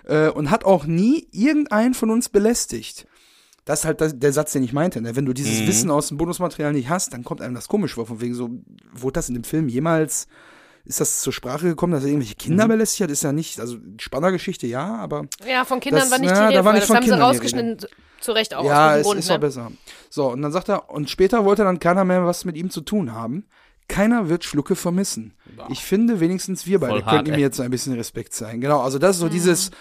äh, und hat auch nie irgendeinen von uns belästigt. Das ist halt das, der Satz, den ich meinte. Ne? Wenn du dieses Mhm. Wissen aus dem Bonusmaterial nicht hast, dann kommt einem das komisch vor. Von wegen so, wurde das in dem Film jemals, ist das zur Sprache gekommen, dass er irgendwelche Kinder Mhm. belästigt hat? Ist ja nicht, also Spannergeschichte ja, aber ja, von Kindern das- war nicht ja, die da Rede. war vorher. nicht das von haben sie Kindern rausgeschnitten, zu- zu Recht auch ja, aus es gutem Grund. ist ne? doch besser. So, und dann sagt er, und später wollte dann keiner mehr was mit ihm zu tun haben. Keiner wird Schlucke vermissen. Ich finde, wenigstens wir beide Voll hart, könnten ihm ey. jetzt ein bisschen Respekt zeigen. Genau, also das ist Mhm. so dieses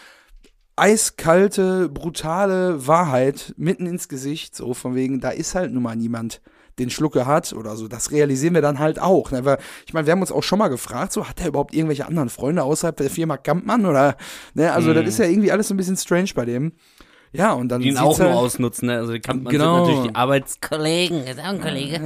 eiskalte, brutale Wahrheit mitten ins Gesicht, so von wegen, da ist halt nun mal niemand, den Schlucke hat oder so. Das realisieren wir dann halt auch. Ne? Weil, ich meine, wir haben uns auch schon mal gefragt, so hat er überhaupt irgendwelche anderen Freunde außerhalb der Firma Kampmann oder, ne? Also Mhm. das ist ja irgendwie alles so ein bisschen strange bei dem. Ja, und dann die ihn auch nur halt- ausnutzen, ne? Also die Kampfmann Genau. sind natürlich die Arbeitskollegen, ist auch ein Kollege,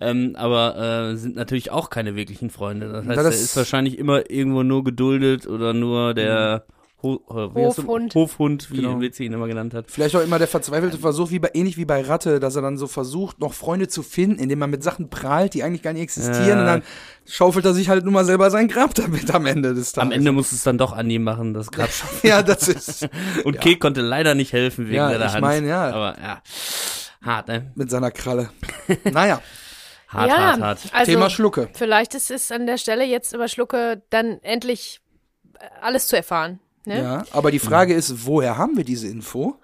ähm, aber äh, sind natürlich auch keine wirklichen Freunde. Das heißt, das- er ist wahrscheinlich immer irgendwo nur geduldet oder nur der Ho äh, wie heißt du? Hofhund. Hofhund, wie Genau. Witzi ihn immer genannt hat. Vielleicht auch immer der verzweifelte Versuch, wie bei, ähnlich wie bei Ratte, dass er dann so versucht, noch Freunde zu finden, indem man mit Sachen prahlt, die eigentlich gar nicht existieren. Ja. Und dann schaufelt er sich halt nun mal selber sein Grab damit am Ende des Tages. Am Ende muss es dann doch Andi machen, das Grab schaffen. Ja, das ist Und Kek konnte leider nicht helfen wegen Ja, ich Hand. mein, ja. Aber ja, hart, ne? mit seiner Kralle. Naja, Hart, ja, hart, hart. Also, Thema Schlucke. Vielleicht ist es an der Stelle jetzt über Schlucke dann endlich äh, alles zu erfahren. Ne? Ja, aber die Frage ist, woher haben wir diese Info?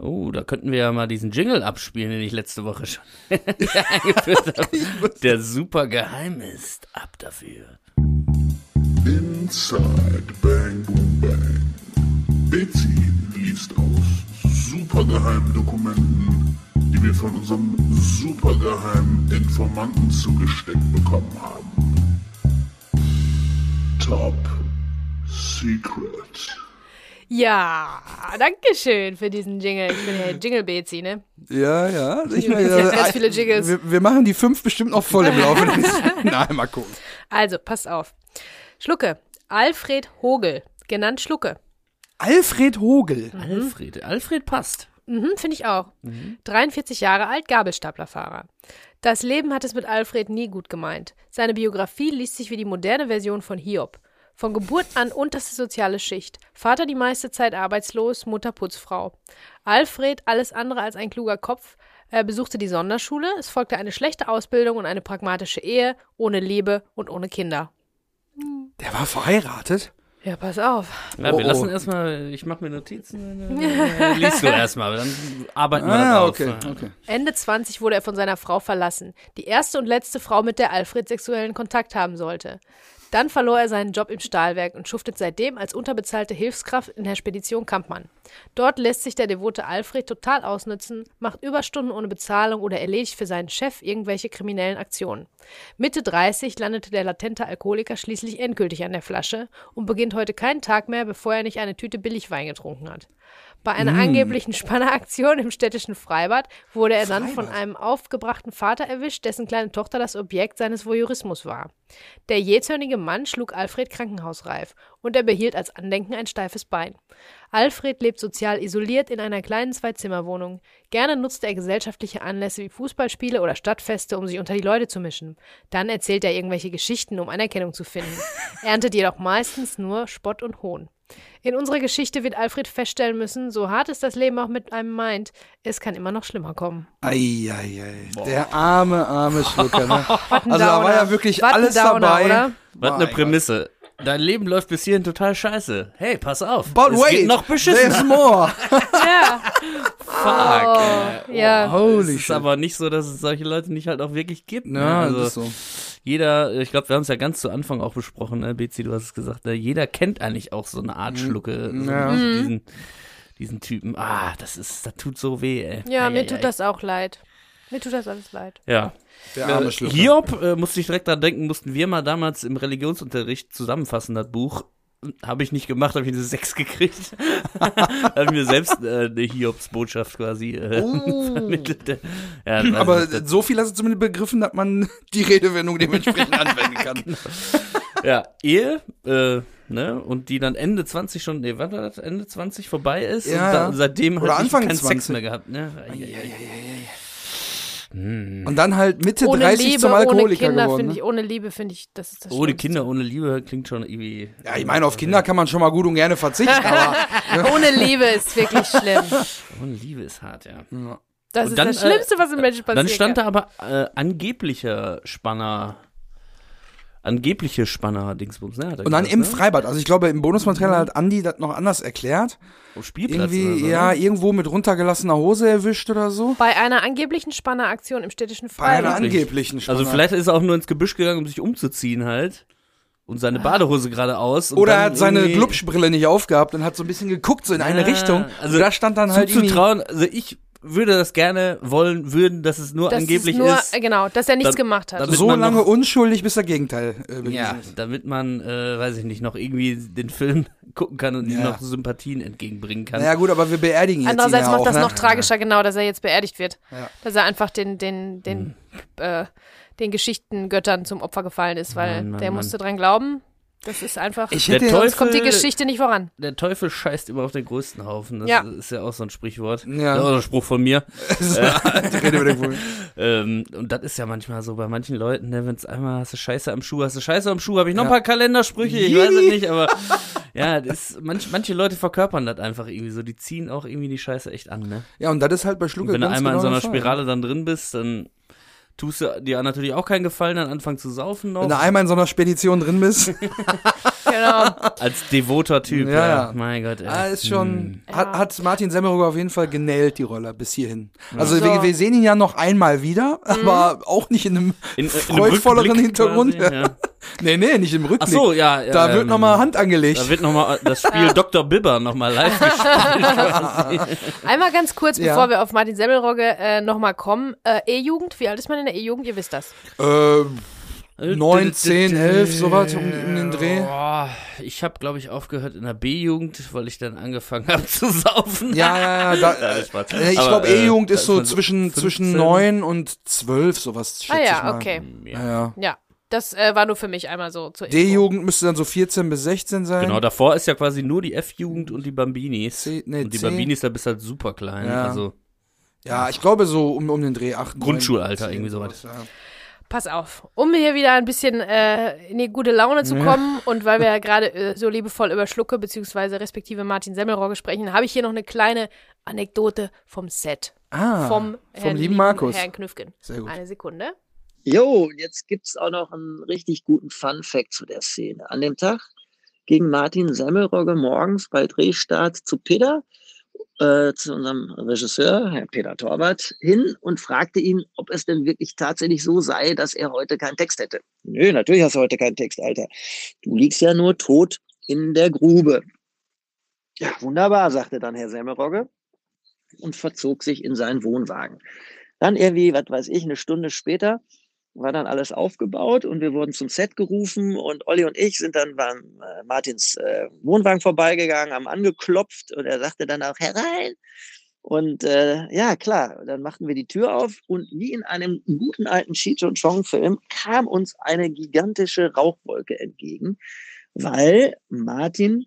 Oh, da könnten wir ja mal diesen Jingle abspielen, den ich letzte Woche schon eingeführt habe. Der super geheim ist. Ab dafür. Inside Bang Boom Bang. Betsy liest aus supergeheimen Dokumenten, die wir von unserem supergeheimen Informanten zugesteckt bekommen haben. Top Secret. Ja, danke schön für diesen Jingle. Ich bin ja Jingle Bezi, ne? Ja, ja. Ich Sie hat ganz viele Jiggles. Wir, wir machen die fünf bestimmt noch voll im Laufe des. Nein, mal gucken. Also, passt auf. Schlucke. Alfred Hogel, genannt Schlucke. Alfred Hogel. Alfred. Alfred passt. Mhm, Finde ich auch. 43 Jahre alt, Gabelstaplerfahrer. Das Leben hat es mit Alfred nie gut gemeint. Seine Biografie liest sich wie die moderne Version von Hiob. Von Geburt an unterste soziale Schicht. Vater die meiste Zeit arbeitslos, Mutter Putzfrau. Alfred alles andere als ein kluger Kopf. Er besuchte die Sonderschule. Es folgte eine schlechte Ausbildung und eine pragmatische Ehe, ohne Liebe und ohne Kinder. Der war verheiratet. Ja, pass auf. Ja, Oh, wir oh. lassen erstmal, ich mache mir Notizen. äh, Liest du erstmal, dann arbeiten wir Ah, okay, auf. okay. Ende 20 wurde er von seiner Frau verlassen. Die erste und letzte Frau, mit der Alfred sexuellen Kontakt haben sollte. Dann verlor er seinen Job im Stahlwerk und schuftet seitdem als unterbezahlte Hilfskraft in der Spedition Kampmann. Dort lässt sich der devote Alfred total ausnützen, macht Überstunden ohne Bezahlung oder erledigt für seinen Chef irgendwelche kriminellen Aktionen. Mitte 30 landete der latente Alkoholiker schließlich endgültig an der Flasche und beginnt heute keinen Tag mehr, bevor er nicht eine Tüte Billigwein getrunken hat. Bei einer angeblichen Spanneraktion im städtischen Freibad wurde er dann von einem aufgebrachten Vater erwischt, dessen kleine Tochter das Objekt seines Voyeurismus war. Der jähzornige Mann schlug Alfred krankenhausreif und er behielt als Andenken ein steifes Bein. Alfred lebt sozial isoliert in einer kleinen Zwei-Zimmer-Wohnung. Gerne nutzt er gesellschaftliche Anlässe wie Fußballspiele oder Stadtfeste, um sich unter die Leute zu mischen. Dann erzählt er irgendwelche Geschichten, um Anerkennung zu finden. Erntet jedoch meistens nur Spott und Hohn. In unserer Geschichte wird Alfred feststellen müssen, so hart es das Leben auch mit einem meint, es kann immer noch schlimmer kommen. Eieiei. Der arme, arme Schlucker. Ne? Also da war ja wirklich ein alles Downer, dabei. Oder? Was eine Prämisse. dein Leben läuft bis hierhin total scheiße. Hey, pass auf. But es wait, geht noch beschissen. there's more. Ja. Fuck. Oh, ja. Holy es ist shit. aber nicht so, dass es solche Leute nicht halt auch wirklich gibt. ne? Ja, also das ist so. Jeder, ich glaube, wir haben es ja ganz zu Anfang auch besprochen, ne, Bezi, du hast es gesagt, ne? jeder kennt eigentlich auch so eine Art Schlucke, so, Ja. so Mhm. diesen, diesen Typen. Ah, das ist, das tut so weh, ey. Ja, Ei, mir ei, tut ei. das auch leid. Mir tut das alles leid. Ja. Der arme Äh, Schlucker. Hiob, äh, musste ich direkt dran denken, mussten wir mal damals im Religionsunterricht zusammenfassen, das Buch. Habe ich nicht gemacht, habe ich eine 6 gekriegt. habe ich mir selbst äh, eine Hiobsbotschaft quasi äh, Oh. vermittelt. Ja, Aber nicht, so viel hast du zumindest begriffen, dass man die Redewendung dementsprechend anwenden kann. Ja, Ehe, äh, ne, und die dann Ende 20 schon, nee, wann war das? Ende 20 vorbei ist Ja, und, da, ja. seitdem halt Anfang keinen 20. Sex mehr gehabt, ne? Ei, ei, ei, ei. Hm. Und dann halt Mitte Ohne 30 Liebe, zum ohne Alkoholiker Kinder geworden. finde Ne? ich, ohne Liebe finde ich, das ist das Ohne. Kinder, ohne Liebe klingt schon irgendwie. Ja, ich meine, auf Kinder kann man schon mal gut und gerne verzichten, aber Ohne Liebe ist wirklich schlimm. Ohne Liebe ist hart, ja. Das Und ist dann, das Schlimmste, was im Menschen passiert. Dann stand da aber äh, angeblicher Spanner. Angebliche Spanner-Dingsbums, ne? hat er und dann gesagt, im ne? Freibad. Also ich glaube, im Bonusmaterial hat Andi das noch anders erklärt. Auf Spielplatz Irgendwie, oder so, ja, ne? irgendwo mit runtergelassener Hose erwischt oder so. bei einer angeblichen Spanneraktion im städtischen Bei einer Freibad. angeblichen Spanner. Also vielleicht ist er auch nur ins Gebüsch gegangen, um sich umzuziehen halt. Und seine Badehose gerade aus. und Oder er hat seine Glubschbrille nicht aufgehabt und hat so ein bisschen geguckt, so in eine Ja, Richtung. also Also da stand dann halt zuzutrauen, also ich würde das gerne wollen, würden, dass es nur Das angeblich ist nur, ist. genau, dass er nichts Dann- gemacht hat. So lange noch- unschuldig, bis der Gegenteil äh, Ja, ist. damit man, äh, weiß ich nicht, noch irgendwie den Film gucken kann und ihm Ja. noch Sympathien entgegenbringen kann. Naja gut, aber wir beerdigen jetzt Andererseits ihn ja macht auch, das ne? noch tragischer, genau, dass er jetzt beerdigt wird. Ja. Dass er einfach den, den, den, äh, den Geschichtengöttern zum Opfer gefallen ist, weil Mann, Mann, der Mann. musste dran glauben. Das ist einfach. Ich Der Teufel- sonst kommt die Geschichte nicht voran. Der Teufel scheißt immer auf den größten Haufen. Das Ja. ist ja auch so ein Sprichwort. Ja. Das ist auch ein Spruch von mir. Die Rede über den Vogel. Ähm, und das ist ja manchmal so bei manchen Leuten, ne, wenn es einmal hast du Scheiße am Schuh, hast du Scheiße am Schuh, habe ich noch Ja. ein paar Kalendersprüche, ich weiß es nicht, aber ja, das manch, manche Leute verkörpern das einfach irgendwie so, die ziehen auch irgendwie die Scheiße echt an, ne? Ja, und das ist halt bei Und Schlucke wenn du einmal in genau so einer der Fall. Spirale dann drin bist, dann tust du dir natürlich auch keinen Gefallen, dann anfangen zu saufen noch. Wenn du einmal in so einer Spedition drin bist, Genau. Als devoter Typ, Ja, ja. Mein Gott, ey. ah, ist schon, Ja. hat, hat Martin Semmelrogge auf jeden Fall genäht, die Rolle, bis hierhin. Also So. wir, wir sehen ihn ja noch einmal wieder, aber auch nicht in einem In, in einem freudvolleren Rückblick Hintergrund. quasi, ja. nee, nee, nicht im Ach Rückblick. so, ja. da ähm, wird nochmal Hand angelegt. Da wird nochmal das Spiel Dr. Bibber nochmal live gespielt. Einmal ganz kurz, Ja. bevor wir auf Martin Semmelrogge äh, nochmal kommen. Äh, E-Jugend, wie alt ist man in der E-Jugend? Ihr wisst das. äh, 9, 10, 11, sowas um, um den Dreh. Boah, ich habe, glaube ich, aufgehört in der B-Jugend, weil ich dann angefangen habe zu saufen. Ja, ja, ja. Da, Ja, äh, ich Aber, glaube, äh, E-Jugend ist so zwischen, 15. zwischen 9 und 12, sowas schätze Ah ich ja, mal. okay. Ja, ja. Ja, das äh, war nur für mich einmal so zur. D-Jugend müsste dann so 14 bis 16 sein. Genau, davor ist ja quasi nur die F-Jugend und die Bambinis. C- nee, und die C. Bambinis, da bist du halt super klein. Ja. Also, Ja, ich glaube so um, um den Dreh 8. Grundschulalter, irgendwie sowas. Ja. Pass auf, um hier wieder ein bisschen äh, in die gute Laune zu kommen und weil wir ja gerade äh, so liebevoll über Schlucke beziehungsweise respektive Martin Semmelrogge sprechen, habe ich hier noch eine kleine Anekdote vom Set. Ah, vom, vom Herrn lieben Markus. Herrn Knüffgen. Sehr gut. Eine Sekunde. Jo, und jetzt gibt's auch noch einen richtig guten Fun-Fact zu der Szene. An dem Tag ging Martin Semmelrogge morgens bei Drehstart zu Peter, äh, zu unserem Regisseur, Herr Peter Torwart, hin und fragte ihn, ob es denn wirklich tatsächlich so sei, dass er heute keinen Text hätte. Nö, natürlich hast du heute keinen Text, Alter. Du liegst ja nur tot in der Grube. Ja, wunderbar, sagte dann Herr Semmelrogge und verzog sich in seinen Wohnwagen. Dann irgendwie, was weiß ich, eine Stunde später war dann alles aufgebaut und wir wurden zum Set gerufen und Olli und ich sind dann beim äh, Martins äh, Wohnwagen vorbeigegangen, haben angeklopft und er sagte dann auch herein. Und äh, ja, klar, dann machten wir die Tür auf und wie in einem guten alten Cheech und Chong Film kam uns eine gigantische Rauchwolke entgegen, weil Martin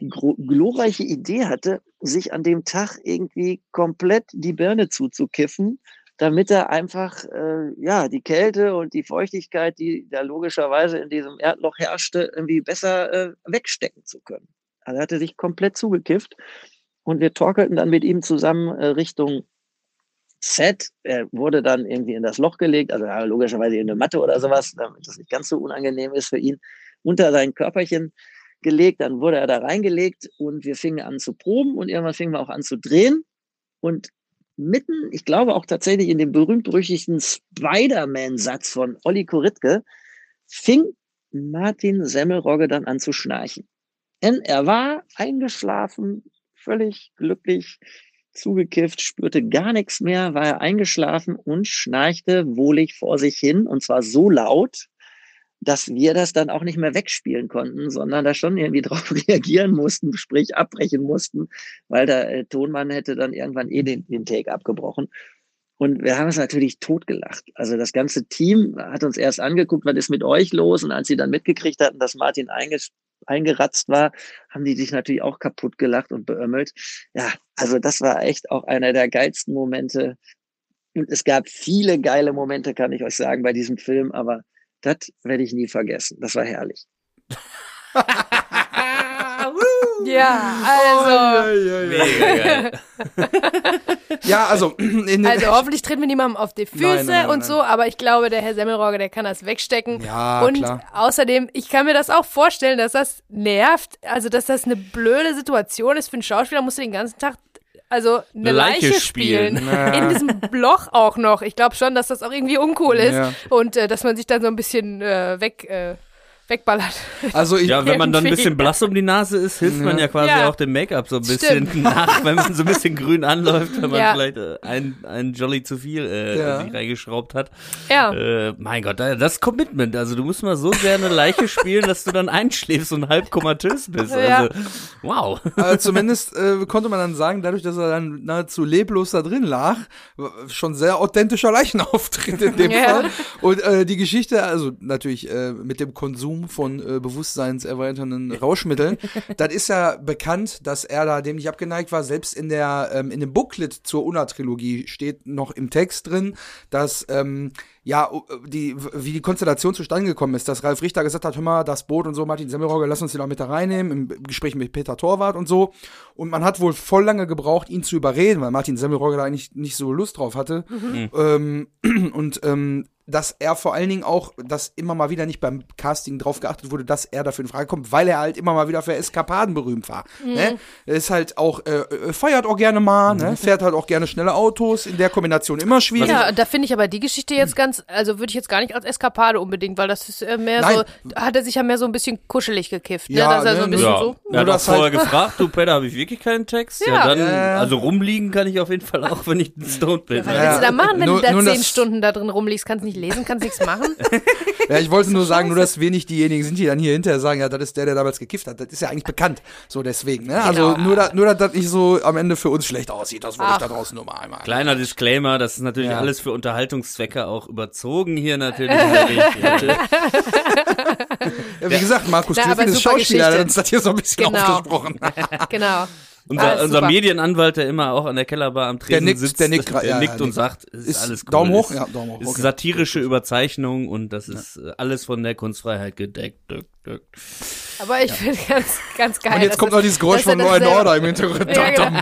die glorreiche Idee hatte, sich an dem Tag irgendwie komplett die Birne zuzukiffen, damit er einfach äh, ja die Kälte und die Feuchtigkeit, die da logischerweise in diesem Erdloch herrschte, irgendwie besser äh, wegstecken zu können. Also er hatte sich komplett zugekifft und wir torkelten dann mit ihm zusammen äh, Richtung Set. Er wurde dann irgendwie in das Loch gelegt, also ja, logischerweise in eine Matte oder sowas, damit das nicht ganz so unangenehm ist für ihn. unter sein Körperchen gelegt, dann wurde er da reingelegt und wir fingen an zu proben und irgendwann fingen wir auch an zu drehen. Und mitten, ich glaube auch tatsächlich in dem berühmt-berüchtigten Spider-Man-Satz von Olli Koritke, fing Martin Semmelrogge dann an zu schnarchen. Denn er war eingeschlafen, völlig glücklich, zugekifft, spürte gar nichts mehr, war er eingeschlafen und schnarchte wohlig vor sich hin und zwar so laut, dass wir das dann auch nicht mehr wegspielen konnten, sondern da schon irgendwie drauf reagieren mussten, sprich abbrechen mussten, weil der äh, Tonmann hätte dann irgendwann eh den, den Take abgebrochen. Und wir haben es natürlich totgelacht. Also das ganze Team hat uns erst angeguckt, was ist mit euch los? Und als sie dann mitgekriegt hatten, dass Martin eingeratzt war, haben die sich natürlich auch kaputt gelacht und beömmelt. Ja, also das war echt auch einer der geilsten Momente. Und es gab viele geile Momente, kann ich euch sagen, bei diesem Film, aber das werde ich nie vergessen. Das war herrlich. Ja, also. Mega geil. Ja, also, in den, Also hoffentlich treten wir niemandem auf die Füße Nein, nein, nein, und nein. so, aber ich glaube, der Herr Semmelrogge, der kann das wegstecken. Ja, und klar. außerdem, ich kann mir das auch vorstellen, dass das nervt, also dass das eine blöde Situation ist für einen Schauspieler, muss den ganzen Tag also eine, Leiche Leiche spielen. spielen. In diesem Loch auch noch. Ich glaube schon, dass das auch irgendwie uncool ist Ja. und äh, dass man sich dann so ein bisschen äh, weg, äh, wegballert. also ich, Ja, wenn man dann ein bisschen blass um die Nase ist, hilft man ja quasi Ja. auch dem Make-up so ein bisschen Stimmt. nach, wenn man so ein bisschen grün anläuft, wenn man Ja. vielleicht äh, ein, ein Jolly zu viel äh, Ja. sich reingeschraubt hat. Ja. Äh, mein Gott, da- das Commitment. Also du musst mal so sehr eine Leiche spielen, dass du dann einschläfst und halb komatös bist. Ja. Also, wow. äh, zumindest äh, konnte man dann sagen, dadurch, dass er dann nahezu leblos da drin lag, schon sehr authentischer Leichenauftritt in dem Ja. Fall. Und äh, die Geschichte, also natürlich äh, mit dem Konsum von äh, bewusstseinserweiternden Rauschmitteln, das ist ja bekannt, dass er da dem nicht abgeneigt war. Selbst in der ähm, in dem Booklet zur Unna-Trilogie steht noch im Text drin, dass ähm, ja, die, wie die Konstellation zustande gekommen ist, dass Ralf Richter gesagt hat, hör mal, das Boot und so, Martin Semmelrogge, lass uns den auch mit da reinnehmen, im Gespräch mit Peter Torwart und so. Und man hat wohl voll lange gebraucht, ihn zu überreden, weil Martin Semmelrogge da eigentlich nicht so Lust drauf hatte. Ähm, und ähm, dass er vor allen Dingen auch, dass immer mal wieder nicht beim Casting drauf geachtet wurde, dass er dafür in Frage kommt, weil er halt immer mal wieder für Eskapaden berühmt war. Ne? Er ist halt auch, äh, äh, feiert auch gerne mal, ne? fährt halt auch gerne schnelle Autos, in der Kombination immer schwierig. Ja, da finde ich aber die Geschichte jetzt ganz, also würde ich jetzt gar nicht als Eskapade unbedingt, weil das ist äh, mehr Nein. so, hat er sich ja mehr so ein bisschen kuschelig gekifft, Ja, ne? Dass er so ne, ein bisschen Ja, so. er hat auch das halt- vorher gefragt, du Peter, habe ich wirklich keinen Text? Ja, Ja. dann, Ja. also rumliegen kann ich auf jeden Fall auch, wenn ich stoned bin. Was Ja. willst du da machen, wenn Nur- du da zehn Stunden da drin rumliegst? Kannst nicht lesen, kannst nichts machen? Ja, ich wollte nur sagen, nur dass wir nicht diejenigen sind, die dann hier hinterher sagen, ja, das ist der, der damals gekifft hat. Das ist ja eigentlich bekannt. So deswegen, ne? Also Genau. nur, da, nur, dass das nicht so am Ende für uns schlecht aussieht. Das wollte ich Ach. da draußen nur mal einmal. Kleiner Disclaimer, das ist natürlich Ja. alles für Unterhaltungszwecke auch überzogen hier natürlich. Ja, wie gesagt, Markus Na, aber ist Schauspieler, der uns das hier so ein bisschen Genau. aufgesprochen. genau. Unser, Alles unser. Medienanwalt, der immer auch an der Kellerbar am Tresen nickt- sitzt, der nickt gra- ja, nickt ja, und nickt. sagt, es ist, Ist alles cool. Daumen hoch? Ist, Ja, Daumen hoch, Ist okay. satirische Überzeichnung und das ist alles von der Kunstfreiheit gedeckt. Dück, dück. Aber ich finde ganz, ganz geil. Und jetzt dass kommt noch dieses Geräusch er von das Neuen selber- Order im Hintergrund. Ja, genau.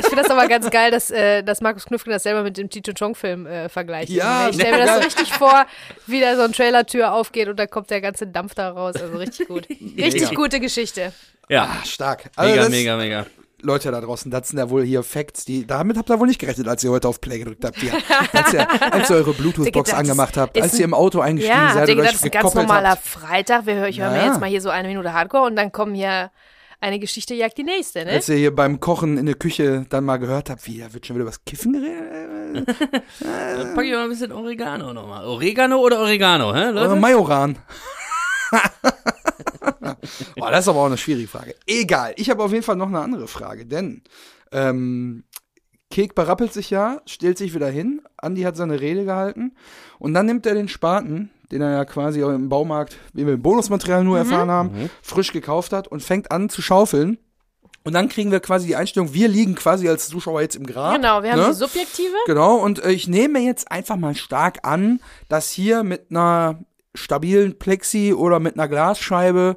Ich finde das aber ganz geil, dass, äh, dass Markus Knüffgen das selber mit dem Cheech Chong Film äh, vergleicht. Ja, ich stelle mir das so richtig vor, wie da so ein Trailer-Tür aufgeht und da kommt der ganze Dampf da raus. Also richtig gut. Richtig Mega. gute Geschichte. Ja, Ah, stark. Also mega, das, mega, mega. Leute da draußen, das sind ja wohl hier Facts, die, damit habt ihr wohl nicht gerechnet, als ihr heute auf Play gedrückt habt. Hier. Als, ihr, als ihr eure Bluetooth-Box angemacht habt, als ihr im Auto eingestiegen Ja, seid und euch das ist ein ganz normaler habt. Freitag. Wir hören, ich höre mir Ja. jetzt mal hier so eine Minute Hardcore und dann kommen hier eine Geschichte jagt die nächste, ne? Als ihr hier beim Kochen in der Küche dann mal gehört habt, wie, da wird schon wieder was Kiffen geredet? Dann pack ich mal ein bisschen Oregano nochmal. Oregano oder Oregano, hä, Leute? Majoran. Boah, das ist aber auch eine schwierige Frage. Egal, ich habe auf jeden Fall noch eine andere Frage, denn ähm, Kek berappelt sich ja, stellt sich wieder hin, Andi hat seine Rede gehalten und dann nimmt er den Spaten, den er ja quasi auch im Baumarkt, wie wir im Bonusmaterial nur erfahren haben, frisch gekauft hat und fängt an zu schaufeln. Und dann kriegen wir quasi die Einstellung, wir liegen quasi als Zuschauer jetzt im Grab. Genau, wir haben ne? die Subjektive. Genau, und äh, ich nehme jetzt einfach mal stark an, dass hier mit einer stabilen Plexi oder mit einer Glasscheibe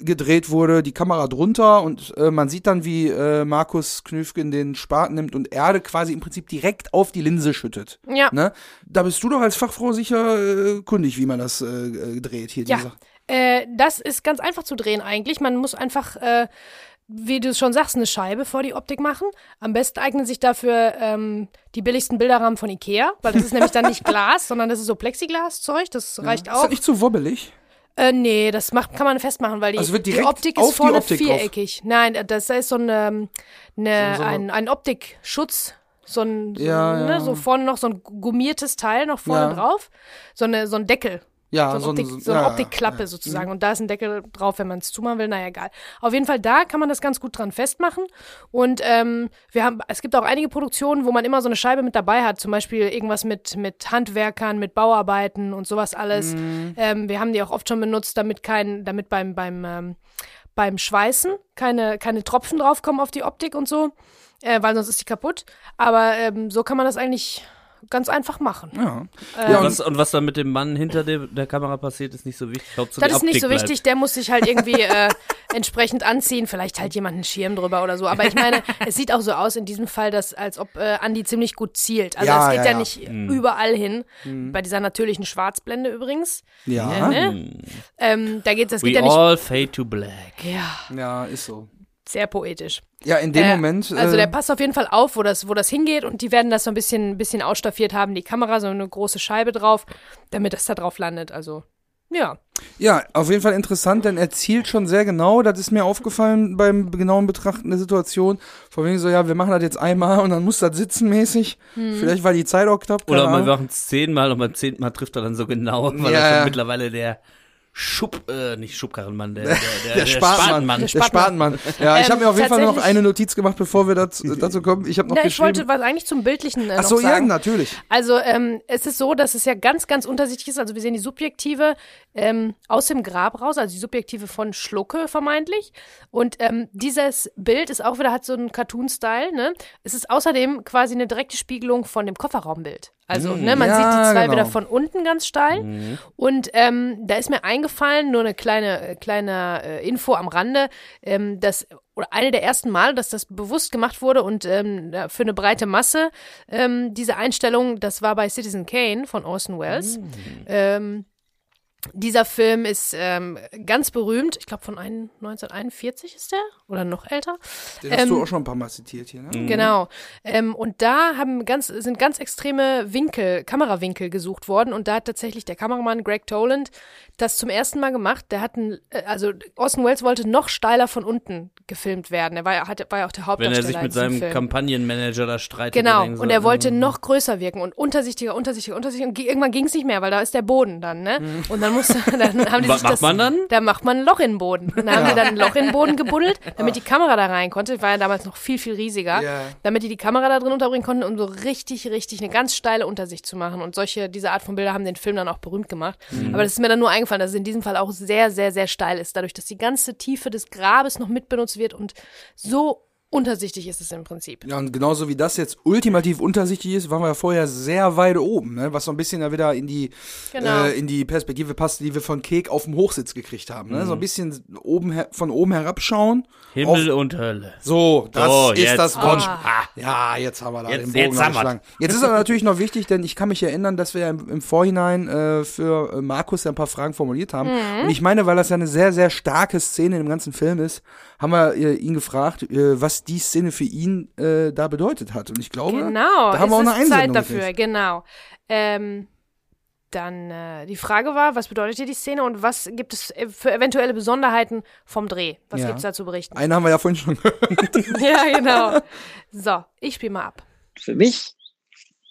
gedreht wurde, die Kamera drunter und äh, man sieht dann, wie äh, Markus Knüfgen den Spaten nimmt und Erde quasi im Prinzip direkt auf die Linse schüttet. Ja. Ne? Da bist du doch als Fachfrau sicher äh, kundig, wie man das äh, äh, dreht hier. Ja, diese- Äh, das ist ganz einfach zu drehen eigentlich. Man muss einfach, äh, wie du es schon sagst, eine Scheibe vor die Optik machen. Am besten eignen sich dafür ähm, die billigsten Bilderrahmen von Ikea, weil das ist nämlich dann nicht Glas, sondern das ist so Plexiglaszeug. Das reicht Ist auch. das nicht zu wobbelig? Äh, nee, das macht, kann man festmachen, weil die, Also die Optik ist vorne Optik drauf? viereckig. Nein, äh, das ist so eine, eine, So- so- ein, ein Optikschutz. So ein, so, Ja, ne, ja. so vorne noch so ein gummiertes Teil noch vorne Ja. drauf. So, eine, so ein Deckel. Ja, so, ein Optik, so, ja, eine ja, Optikklappe ja. sozusagen. Und da ist ein Deckel drauf, wenn man es zumachen will. Naja, egal. Auf jeden Fall, da kann man das ganz gut dran festmachen. Und ähm, wir haben, es gibt auch einige Produktionen, wo man immer so eine Scheibe mit dabei hat. Zum Beispiel irgendwas mit, mit Handwerkern, mit Bauarbeiten und sowas alles. Mhm. Ähm, wir haben die auch oft schon benutzt, damit kein, damit beim, beim, ähm, beim Schweißen keine, keine Tropfen draufkommen auf die Optik und so. Äh, weil sonst ist die kaputt. Aber ähm, so kann man das eigentlich ganz einfach machen. Ja. Ähm, Ja, und, was, und was dann mit dem Mann hinter der, der Kamera passiert, ist nicht so wichtig. Hauptsache Das ist nicht so bleibt. wichtig, der muss sich halt irgendwie äh, entsprechend anziehen, vielleicht halt jemand einen Schirm drüber oder so. Aber ich meine, es sieht auch so aus in diesem Fall, dass, als ob äh, Andi ziemlich gut zielt. Also Ja, es geht ja, ja, nicht Mhm. überall hin. Bei dieser natürlichen Schwarzblende übrigens. Ja, Ne? Ähm, da geht das geht We ja nicht. all fade to black. Ja, ja, ist so. Sehr poetisch. Ja, in dem Äh, Moment. Also äh, der passt auf jeden Fall auf, wo das, wo das hingeht und die werden das so ein bisschen, ein bisschen ausstaffiert haben, die Kamera, so eine große Scheibe drauf, damit das da drauf landet. Also, ja. Ja, auf jeden Fall interessant, denn er zielt schon sehr genau. Das ist mir aufgefallen beim genauen Betrachten der Situation. Von wegen so, ja, wir machen das jetzt einmal und dann muss das sitzen mäßig. Hm. Vielleicht war die Zeit auch knapp. Oder wir Ahnung. machen es zehnmal und beim zehnten Mal trifft er dann so genau, weil Ja, er schon mittlerweile der Schub, äh, nicht Schubkarrenmann, der, der, der, Der Spatenmann. Der Spatenmann. Ja, ich habe mir auf jeden Fall noch eine Notiz gemacht, bevor wir dazu, dazu kommen. Ich habe noch Na, ich geschrieben. wollte was eigentlich zum Bildlichen äh, Ach noch so, ja, sagen. natürlich. Also ähm, es ist so, dass es ja ganz, ganz unterschiedlich ist. Also wir sehen die Subjektive ähm, aus dem Grab raus, also die Subjektive von Schlucke vermeintlich. Und ähm, dieses Bild ist auch wieder, hat so einen Cartoon-Style. Ne? Es ist außerdem quasi eine direkte Spiegelung von dem Kofferraumbild. Also ne, man ja, sieht die zwei genau. wieder von unten ganz steil. Und ähm, da ist mir eingefallen, nur eine kleine, äh, kleine äh, Info am Rande, ähm, dass oder eine der ersten Male, dass das bewusst gemacht wurde und ähm, für eine breite Masse ähm, diese Einstellung, das war bei Citizen Kane von Orson Welles. Ähm, dieser Film ist ähm, ganz berühmt. Ich glaube von ein, 1941 ist der oder noch älter. Den hast du Ähm, auch schon ein paar Mal zitiert hier, ne? Genau. Ähm, und da haben ganz, sind ganz extreme Winkel, Kamerawinkel gesucht worden. Und da hat tatsächlich der Kameramann Greg Toland das zum ersten Mal gemacht. Der hat ein, äh, also Orson Welles wollte noch steiler von unten gefilmt werden. Er war, ja- hat, war ja auch der Wenn Hauptdarsteller er sich mit seinem Film. Kampagnenmanager da streitet. Genau, und er wollte mm, noch größer wirken und untersichtiger, untersichtiger, untersichtiger. Und ge- irgendwann ging es nicht mehr, weil da ist der Boden dann, ne? Und dann musste, dann haben die Was sich macht das, man dann? Da macht man ein Loch in den Boden. Dann haben die dann ein Loch in den Boden gebuddelt, damit die Kamera da rein konnte. War ja damals noch viel, viel riesiger. Ja. Damit die die Kamera da drin unterbringen konnten, um so richtig, richtig eine ganz steile Untersicht zu machen. Und solche, diese Art von Bilder haben den Film dann auch berühmt gemacht. Aber das ist mir dann nur eingefallen, dass es in diesem Fall auch sehr, sehr, sehr steil ist. Dadurch, dass die ganze Tiefe des Grabes noch mitbenutzt wird und so untersichtig ist es im Prinzip. Ja, und genauso wie das jetzt ultimativ untersichtig ist, waren wir ja vorher sehr weit oben, ne? was so ein bisschen ja wieder in die, Genau. äh, in die Perspektive passt, die wir von Kek auf dem Hochsitz gekriegt haben. Ne? So ein bisschen oben von oben herabschauen. Himmel und Hölle. So, das So, ist jetzt. das Wort. Ah. Ja, jetzt haben wir da Jetzt- den Bogen jetzt haben. Jetzt ist aber natürlich noch wichtig, denn ich kann mich erinnern, dass wir ja im, im Vorhinein äh, für äh, Markus ja ein paar Fragen formuliert haben. Mhm. Und ich meine, weil das ja eine sehr, sehr starke Szene im ganzen Film ist, haben wir äh, ihn gefragt, äh, was die Szene für ihn äh, da bedeutet hat. Und ich glaube, Genau, da haben wir auch eine ist Zeit Einsendung dafür, gekriegt. genau. Ähm, dann äh, die Frage war, was bedeutet hier die Szene und was gibt es für eventuelle Besonderheiten vom Dreh? Was Ja. gibt es da zu berichten? Einen haben wir ja vorhin schon gehört. ja, genau. So, ich spiele mal ab. Für mich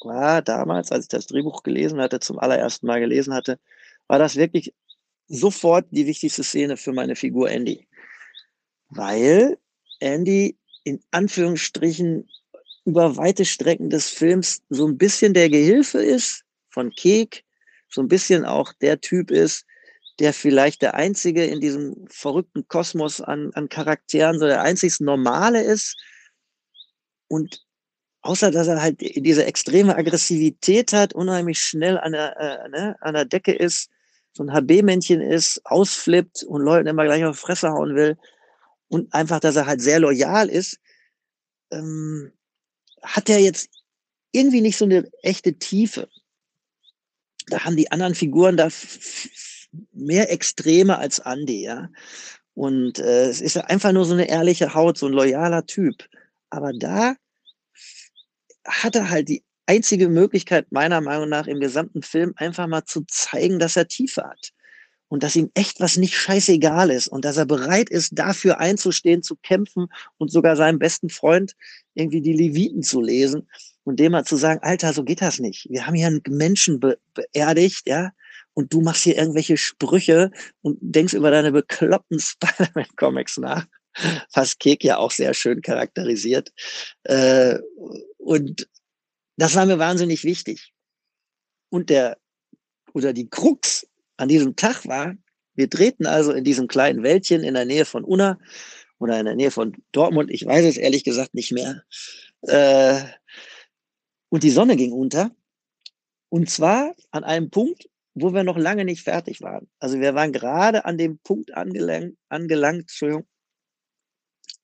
war damals, als ich das Drehbuch gelesen hatte, zum allerersten Mal gelesen hatte, war das wirklich sofort die wichtigste Szene für meine Figur Andy. Weil Andy in Anführungsstrichen über weite Strecken des Films so ein bisschen der Gehilfe ist von Kek, so ein bisschen auch der Typ ist, der vielleicht der einzige in diesem verrückten Kosmos an, an Charakteren, so der einzig Normale ist. Und außer dass er halt diese extreme Aggressivität hat, unheimlich schnell an der, äh, ne, an der Decke ist, so ein HB-Männchen ist, ausflippt und Leuten immer gleich auf die Fresse hauen will und einfach, dass er halt sehr loyal ist, ähm, hat er jetzt irgendwie nicht so eine echte Tiefe. Da haben die anderen Figuren da mehr Extreme als Andy, ja. Und äh, es ist einfach nur so eine ehrliche Haut, so ein loyaler Typ. Aber da hat er halt die einzige Möglichkeit, meiner Meinung nach, im gesamten Film einfach mal zu zeigen, dass er Tiefe hat. Und dass ihm echt was nicht scheißegal ist und dass er bereit ist, dafür einzustehen, zu kämpfen und sogar seinem besten Freund irgendwie die Leviten zu lesen und dem mal zu sagen, Alter, so geht das nicht. Wir haben hier einen Menschen be beerdigt, ja, und du machst hier irgendwelche Sprüche und denkst über deine bekloppten Spider-Man-Comics nach, was Kek ja auch sehr schön charakterisiert. Äh, und das war mir wahnsinnig wichtig. Und der, oder die Krux an diesem Tag war, wir drehten also in diesem kleinen Wäldchen in der Nähe von Unna oder in der Nähe von Dortmund, ich weiß es ehrlich gesagt nicht mehr. Äh, und die Sonne ging unter. Und zwar an einem Punkt, wo wir noch lange nicht fertig waren. Also wir waren gerade an dem Punkt angelangt, angelangt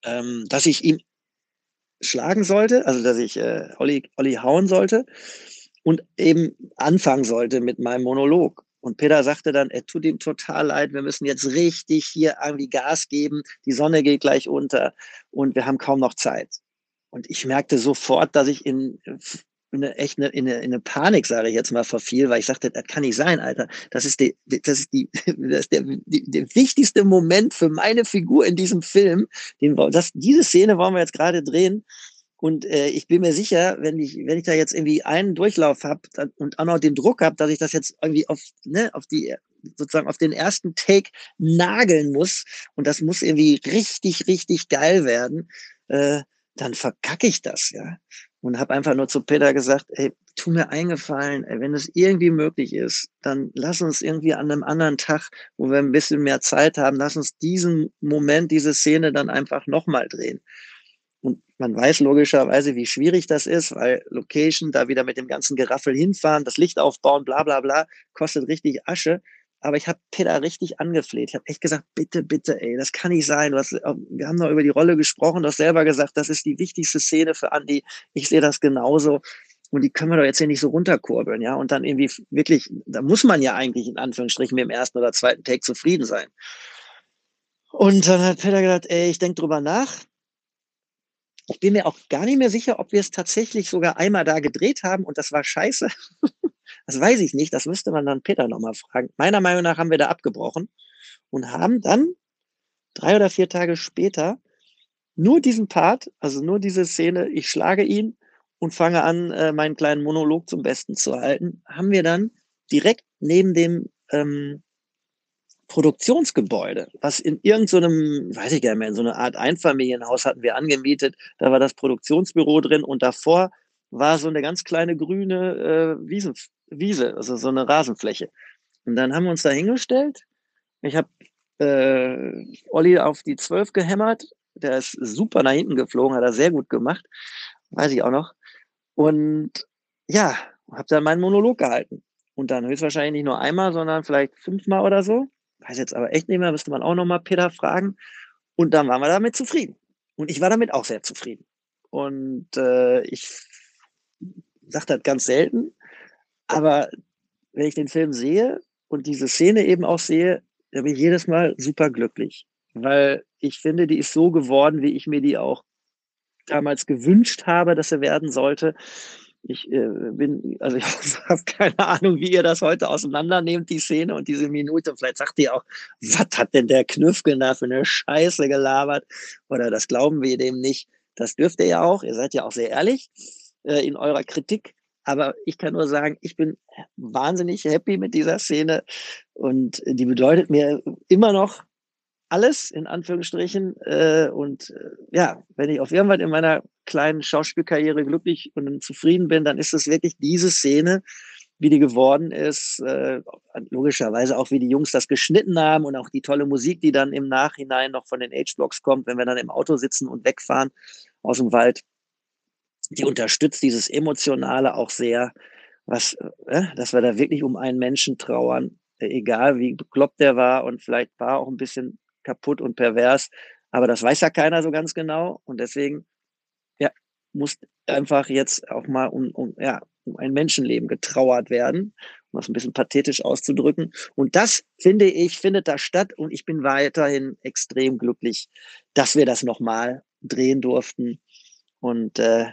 ähm, dass ich ihn schlagen sollte, also dass ich äh, Olli, Olli hauen sollte und eben anfangen sollte mit meinem Monolog. Und Peter sagte dann, er tut ihm total leid, wir müssen jetzt richtig hier irgendwie Gas geben, die Sonne geht gleich unter und wir haben kaum noch Zeit. Und ich merkte sofort, dass ich in in eine, echt eine, in, eine, in eine Panik, sage ich jetzt mal, verfiel, weil ich sagte, das kann nicht sein, Alter. Das ist, die, das ist, die, das ist der, die, der wichtigste Moment für meine Figur in diesem Film. Den, das, diese Szene wollen wir jetzt gerade drehen. Und äh, ich bin mir sicher, wenn ich, wenn ich da jetzt irgendwie einen Durchlauf habe und auch noch den Druck habe, dass ich das jetzt irgendwie auf, ne, auf die, sozusagen auf den ersten Take nageln muss und das muss irgendwie richtig, richtig geil werden, äh, dann verkacke ich das, ja und habe einfach nur zu Peter gesagt, ey, tu mir eingefallen, ey, wenn es irgendwie möglich ist, dann lass uns irgendwie an einem anderen Tag, wo wir ein bisschen mehr Zeit haben, lass uns diesen Moment, diese Szene dann einfach nochmal drehen. Und man weiß logischerweise, wie schwierig das ist, weil Location, da wieder mit dem ganzen Geraffel hinfahren, das Licht aufbauen, bla bla bla, kostet richtig Asche. Aber ich habe Peter richtig angefleht. Ich habe echt gesagt, bitte, bitte, ey, das kann nicht sein. Hast, wir haben noch über die Rolle gesprochen, du hast selber gesagt, das ist die wichtigste Szene für Andy. Ich sehe das genauso. Und die können wir doch jetzt hier nicht so runterkurbeln, ja. Und dann irgendwie wirklich, da muss man ja eigentlich in Anführungsstrichen mit dem ersten oder zweiten Take zufrieden sein. Und dann hat Peter gesagt, ey, ich denke drüber nach. Ich bin mir auch gar nicht mehr sicher, ob wir es tatsächlich sogar einmal da gedreht haben und das war scheiße. Das weiß ich nicht, das müsste man dann Peter nochmal fragen. Meiner Meinung nach haben wir da abgebrochen und haben dann drei oder vier Tage später nur diesen Part, also nur diese Szene, ich schlage ihn und fange an, äh, meinen kleinen Monolog zum Besten zu halten, haben wir dann direkt neben dem ähm, Produktionsgebäude, was in irgendeinem, weiß ich gar nicht mehr, in so einer Art Einfamilienhaus hatten wir angemietet. Da war das Produktionsbüro drin und davor war so eine ganz kleine grüne äh, Wiesen, Wiese, also so eine Rasenfläche. Und dann haben wir uns da hingestellt. Ich habe äh, Olli auf die 12 gehämmert. Der ist super nach hinten geflogen, hat er sehr gut gemacht. Weiß ich auch noch. Und ja, habe dann meinen Monolog gehalten. Und dann höchstwahrscheinlich nicht nur einmal, sondern vielleicht fünfmal oder so. Weiß jetzt aber echt nicht mehr, müsste man auch nochmal Peter fragen. Und dann waren wir damit zufrieden. Und ich war damit auch sehr zufrieden. Und äh, ich sage das ganz selten, aber wenn ich den Film sehe und diese Szene eben auch sehe, dann bin ich jedes Mal super glücklich, weil ich finde, die ist so geworden, wie ich mir die auch damals gewünscht habe, dass er werden sollte. Ich äh, bin, also ich habe keine Ahnung, wie ihr das heute auseinandernehmt, die Szene und diese Minute. Vielleicht sagt ihr auch, was hat denn der Knüffgen da für eine Scheiße gelabert? Oder das glauben wir dem nicht. Das dürft ihr ja auch. Ihr seid ja auch sehr ehrlich äh, in eurer Kritik. Aber ich kann nur sagen, ich bin wahnsinnig happy mit dieser Szene und die bedeutet mir immer noch alles in Anführungsstrichen. Äh, und äh, ja, wenn ich auf irgendwann in meiner kleinen Schauspielkarriere glücklich und zufrieden bin, dann ist es wirklich diese Szene, wie die geworden ist. Äh, logischerweise auch, wie die Jungs das geschnitten haben und auch die tolle Musik, die dann im Nachhinein noch von den H-Blocks kommt, wenn wir dann im Auto sitzen und wegfahren aus dem Wald die unterstützt dieses Emotionale auch sehr, was, äh, dass wir da wirklich um einen Menschen trauern, äh, egal wie bekloppt der war und vielleicht war auch ein bisschen kaputt und pervers, aber das weiß ja keiner so ganz genau und deswegen ja, muss einfach jetzt auch mal um, um, ja, um ein Menschenleben getrauert werden um das ein bisschen pathetisch auszudrücken. Und das, finde ich, findet da statt und ich bin weiterhin extrem glücklich, dass wir das nochmal drehen durften. Und äh,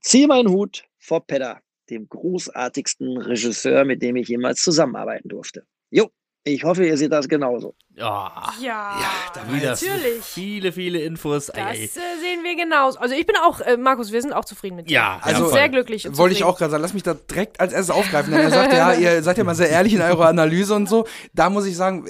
ziehe meinen Hut vor Pedder, dem großartigsten Regisseur, mit dem ich jemals zusammenarbeiten durfte. Jo, ich hoffe, ihr seht das genauso. Ja, Ja, da wieder natürlich. viele, viele Infos. Das äh, sehen wir genauso. Also ich bin auch, äh, Markus, wir sind auch zufrieden mit dir. Ja, also ja, sehr glücklich. und Wollte ich auch gerade sagen, lass mich da direkt als erstes aufgreifen, denn er sagt ja, ihr seid ja mal sehr ehrlich in eurer Analyse und so. Da muss ich sagen,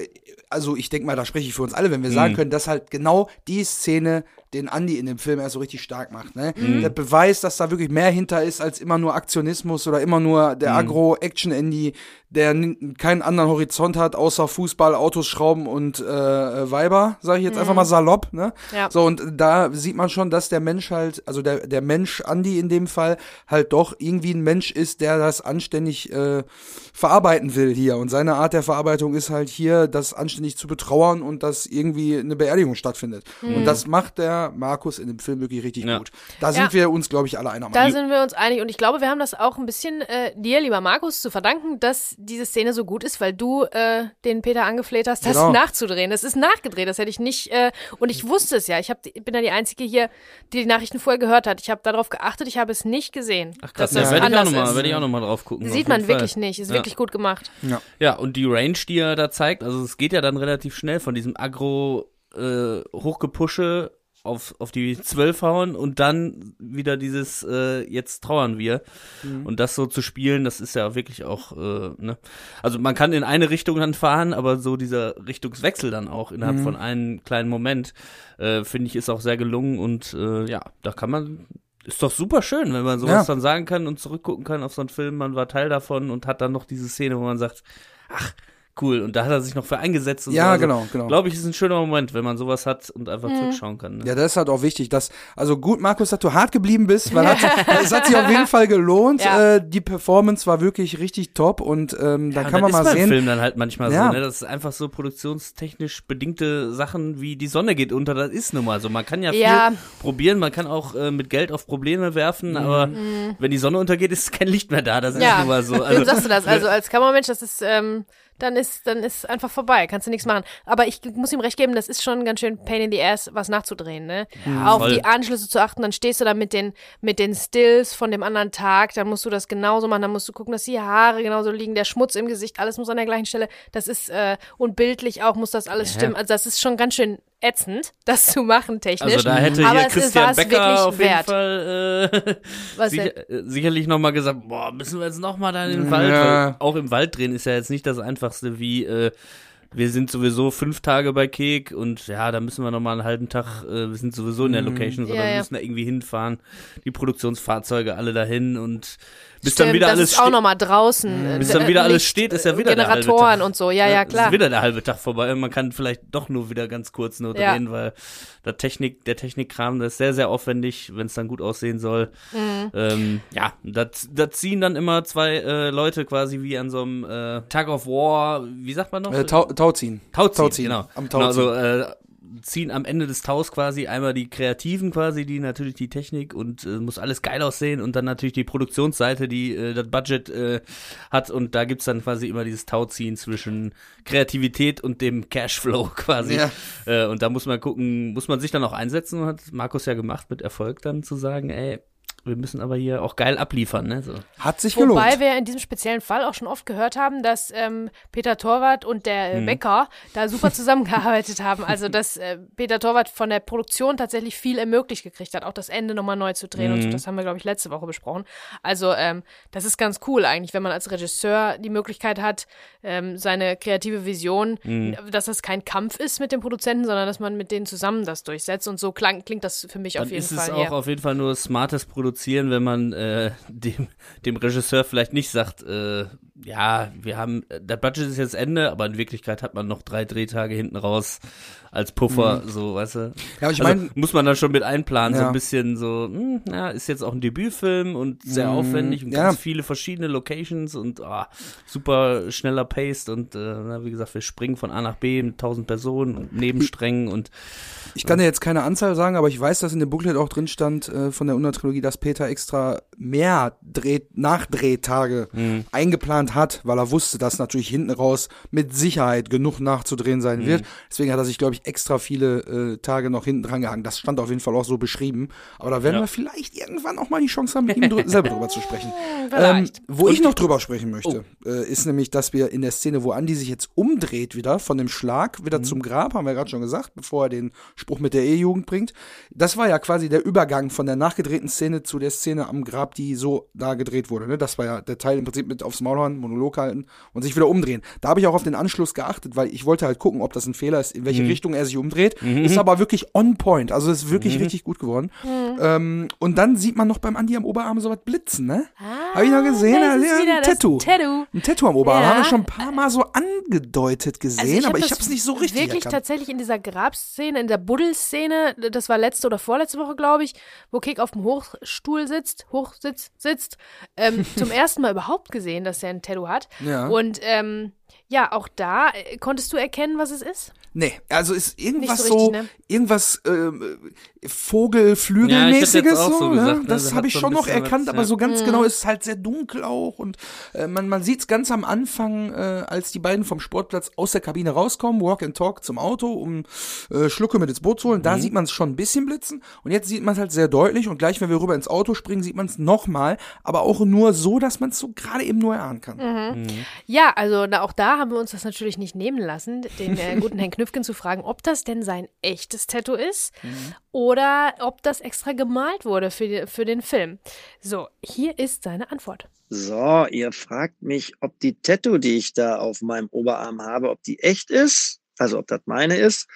also ich denke mal, da spreche ich für uns alle, wenn wir sagen können, dass halt genau die Szene den Andy in dem Film erst so richtig stark macht. Ne? Der Beweis, dass da wirklich mehr hinter ist als immer nur Aktionismus oder immer nur der Agro-Action-Andy, der keinen anderen Horizont hat, außer Fußball, Autos, Schrauben und äh, Weiber, sage ich jetzt einfach mal salopp. Ne? Ja. So, und da sieht man schon, dass der Mensch halt, also der, der Mensch Andy in dem Fall, halt doch irgendwie ein Mensch ist, der das anständig äh, verarbeiten will hier. Und seine Art der Verarbeitung ist halt hier, das anständig zu betrauern und dass irgendwie eine Beerdigung stattfindet. Und das macht der Markus in dem Film wirklich richtig Ja. gut. Da sind Ja. wir uns, glaube ich, alle einer Da Meinung. sind wir uns einig und ich glaube, wir haben das auch ein bisschen äh, dir, lieber Markus, zu verdanken, dass diese Szene so gut ist, weil du äh, den Peter angefleht hast, das Genau. nachzudrehen. Das ist nachgedreht, das hätte ich nicht äh, und ich wusste es ja. Ich hab, bin ja die Einzige hier, die die Nachrichten vorher gehört hat. Ich habe darauf geachtet, ich habe es nicht gesehen. Ach krass, dass ja, das werde ich auch nochmal ist. werd ich auch noch mal drauf gucken. Sieht man Fall. wirklich nicht. Ist Ja. wirklich gut gemacht. Ja, und die Range, die er da zeigt, also es geht ja dann relativ schnell von diesem Agro äh, hochgepusche auf, auf die zwölf hauen und dann wieder dieses äh, jetzt trauern wir. Und das so zu spielen, das ist ja wirklich auch, äh, ne? Also man kann in eine Richtung dann fahren, aber so dieser Richtungswechsel dann auch innerhalb von einem kleinen Moment, äh, finde ich, ist auch sehr gelungen und äh, ja, da kann man ist doch super schön, wenn man sowas Ja. dann sagen kann und zurückgucken kann auf so einen Film, man war Teil davon und hat dann noch diese Szene, wo man sagt, ach, cool, und da hat er sich noch für eingesetzt und Ja, so. Also, genau, genau. Glaube ich, ist ein schöner Moment, wenn man sowas hat und einfach Mhm. zurückschauen kann. Ne? Ja, das ist halt auch wichtig, dass, also gut, Markus, dass du hart geblieben bist, weil hat, es hat sich auf jeden Fall gelohnt. Ja. Äh, die Performance war wirklich richtig top und ähm, da Ja, kann das man mal sehen. Film dann halt manchmal Ja. so, ne? Das ist einfach so produktionstechnisch bedingte Sachen wie die Sonne geht unter, das ist nun mal so. Man kann ja viel Ja. probieren, man kann auch äh, mit Geld auf Probleme werfen, aber wenn die Sonne untergeht, ist kein Licht mehr da. Das ist Mhm. Nun mal so. Wem Also, sagst du das? Also als Kammermensch, das ist, ähm, dann ist, dann ist einfach vorbei, kannst du nichts machen. Aber ich muss ihm recht geben, das ist schon ganz schön pain in the ass, was nachzudrehen, ne? Auf voll. die Anschlüsse zu achten, dann stehst du da mit den, mit den Stills von dem anderen Tag, dann musst du das genauso machen, dann musst du gucken, dass die Haare genauso liegen, der Schmutz im Gesicht, alles muss an der gleichen Stelle. Das ist, äh, und bildlich auch muss das alles Ja. stimmen. Also das ist schon ganz schön ätzend, das zu machen technisch. also da hätte Aber hier es ist- war Christian es Becker wirklich auf jeden wert. Fall äh, Was sicher, äh, sicherlich nochmal gesagt, boah, müssen wir jetzt nochmal da in den Ja. Wald. Weil auch im Wald drehen ist ja jetzt nicht das Einfachste wie äh, wir sind sowieso fünf Tage bei Kek und ja, da müssen wir nochmal einen halben Tag, äh, wir sind sowieso in der Location, sondern Ja, wir ja. müssen da irgendwie hinfahren, die Produktionsfahrzeuge alle dahin und bis Stimmt, dann wieder das alles ist auch steht- nochmal draußen. äh, bis dann wieder alles steht, ist ja wieder der halbe Generatoren Tag. und so, ja, ja, Ist klar. wieder der halbe Tag vorbei und man kann vielleicht doch nur wieder ganz kurz nur Ja. drehen, weil der Technik, der Technikkram, das ist sehr, sehr aufwendig, wenn es dann gut aussehen soll. Mhm. Ähm, ja, da, da ziehen dann immer zwei äh, Leute quasi wie an so einem äh, Tug of War, wie sagt man noch? Äh, Tau, Tauziehen. Tauziehen, Tauziehen, genau. am genau Tauziehen. so, äh, ziehen am Ende des Taus quasi einmal die Kreativen quasi, die natürlich die Technik und äh, muss alles geil aussehen und dann natürlich die Produktionsseite, die äh, das Budget äh, hat und da gibt's dann quasi immer dieses Tauziehen zwischen Kreativität und dem Cashflow quasi. Ja. Äh, und da muss man gucken, muss man sich dann auch einsetzen, hat Markus ja gemacht mit Erfolg dann zu sagen, ey, wir müssen aber hier auch geil abliefern, ne? So. Hat sich Wobei gelohnt. wir in diesem speziellen Fall auch schon oft gehört haben, dass ähm, Peter Torwart und der Mhm. äh, Bäcker da super zusammengearbeitet haben. Also dass äh, Peter Torwart von der Produktion tatsächlich viel ermöglicht gekriegt hat, auch das Ende nochmal neu zu drehen und Mhm. so. Das haben wir, glaube ich, letzte Woche besprochen. Also ähm, das ist ganz cool eigentlich, wenn man als Regisseur die Möglichkeit hat, ähm, seine kreative Vision, Mhm. dass das kein Kampf ist mit den Produzenten, sondern dass man mit denen zusammen das durchsetzt. Und so klang, klingt das für mich Dann auf jeden ist Fall es auch hier. auf jeden Fall nur smartes Produzieren, wenn man äh, dem, dem Regisseur vielleicht nicht sagt, äh, ja, wir haben, der Budget ist jetzt Ende, aber in Wirklichkeit hat man noch drei Drehtage hinten raus als Puffer, so, weißt du. Ja, ich also, meine, muss man dann schon mit einplanen, so Ja. ein bisschen so, hm, ja, ist jetzt auch ein Debütfilm und sehr Mhm, aufwendig und ja. ganz viele verschiedene Locations und ah, super schneller Paced und äh, na, wie gesagt, wir springen von A nach B mit tausend Personen und Nebensträngen und ich kann dir jetzt keine Anzahl sagen, aber ich weiß, dass in dem Booklet auch drin stand äh, von der Untertrilogie, dass Peter extra mehr Dreh Nachdrehtage eingeplant hat, weil er wusste, dass natürlich hinten raus mit Sicherheit genug nachzudrehen sein wird. Deswegen hat er sich, glaube ich, extra viele äh, Tage noch hinten dran gehangen. Das stand auf jeden Fall auch so beschrieben. Aber da werden Ja. wir vielleicht irgendwann auch mal die Chance haben, mit ihm drü selber drüber zu sprechen. Ähm, wo ich noch drüber sprechen möchte, äh, ist nämlich, dass wir in der Szene, wo Andy sich jetzt umdreht wieder von dem Schlag wieder zum Grab, haben wir gerade schon gesagt, bevor er den Spruch mit der E-Jugend bringt. Das war ja quasi der Übergang von der nachgedrehten Szene zu der Szene am Grab, die so da gedreht wurde. Ne? Das war ja der Teil im Prinzip mit aufs Maul hauen, Monolog halten und sich wieder umdrehen. Da habe ich auch auf den Anschluss geachtet, weil ich wollte halt gucken, ob das ein Fehler ist, in welche Richtung er sich umdreht. Ist aber wirklich on point. Also ist wirklich richtig gut geworden. Ähm, und dann sieht man noch beim Andi am Oberarm so was blitzen, ne? Habe ich noch gesehen? Da ist ein Tattoo. Tattoo. Ein Tattoo am Oberarm. Ja. Haben wir schon ein paar Mal so angedeutet gesehen, Also hab aber ich habe es nicht so richtig Wirklich erkannt. tatsächlich in dieser Grabszene, in der Buddelszene, das war letzte oder vorletzte Woche, glaube ich, wo Kick auf dem Hochstuhl sitzt, Hochsitz sitzt, ähm, zum ersten Mal überhaupt gesehen, dass er ein Tattoo hat. Ja. Und ähm, ja, auch da äh, konntest du erkennen, was es ist. Nee, also ist irgendwas Nicht so, so richtig, ne? irgendwas ähm, Ja, Vogelflügelmäßiges auch so, so ne? gesagt, ne? Das Das habe ich so schon noch erkannt, was, aber ja. so ganz Mhm. genau ist es halt sehr dunkel auch und äh, man, man sieht es ganz am Anfang, äh, als die beiden vom Sportplatz aus der Kabine rauskommen, Walk and Talk zum Auto, um äh, Schlucke mit ins Boot zu holen. Mhm. Da sieht man es schon ein bisschen blitzen und jetzt sieht man es halt sehr deutlich und gleich, wenn wir rüber ins Auto springen, sieht man es nochmal, aber auch nur so, dass man es so gerade eben nur erahnen kann. Mhm. Ja, also da, auch da haben wir uns das natürlich nicht nehmen lassen, den äh, guten Herrn Knüffgen zu fragen, ob das denn sein echtes Tattoo ist oder ob das extra gemalt wurde für, die, für den Film. So, hier ist seine Antwort. So, ihr fragt mich, ob die Tattoo, die ich da auf meinem Oberarm habe, ob die echt ist, also ob das meine ist,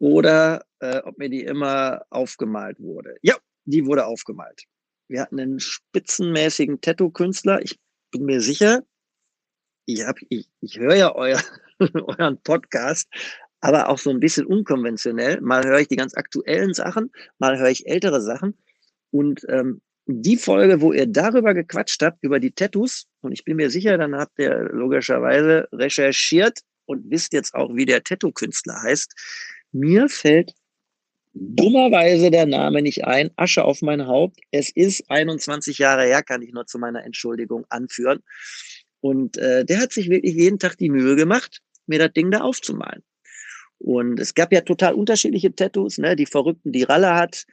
oder äh, ob mir die immer aufgemalt wurde. Ja, die wurde aufgemalt. Wir hatten einen spitzenmäßigen Tattoo-Künstler. Ich bin mir sicher, ich, hab, ich, ich höre ja euer, euren Podcast, aber auch so ein bisschen unkonventionell. Mal höre ich die ganz aktuellen Sachen, mal höre ich ältere Sachen. Und ähm, die Folge, wo ihr darüber gequatscht habt, über die Tattoos, und ich bin mir sicher, dann habt ihr logischerweise recherchiert und wisst jetzt auch, wie der Tattoo-Künstler heißt. Mir fällt dummerweise der Name nicht ein. Asche auf mein Haupt. Es ist 21 Jahre her, kann ich nur zu meiner Entschuldigung anführen. Und äh, der hat sich wirklich jeden Tag die Mühe gemacht, mir das Ding da aufzumalen. Und es gab ja total unterschiedliche Tattoos, ne? Die Verrückten, die Ralle hat.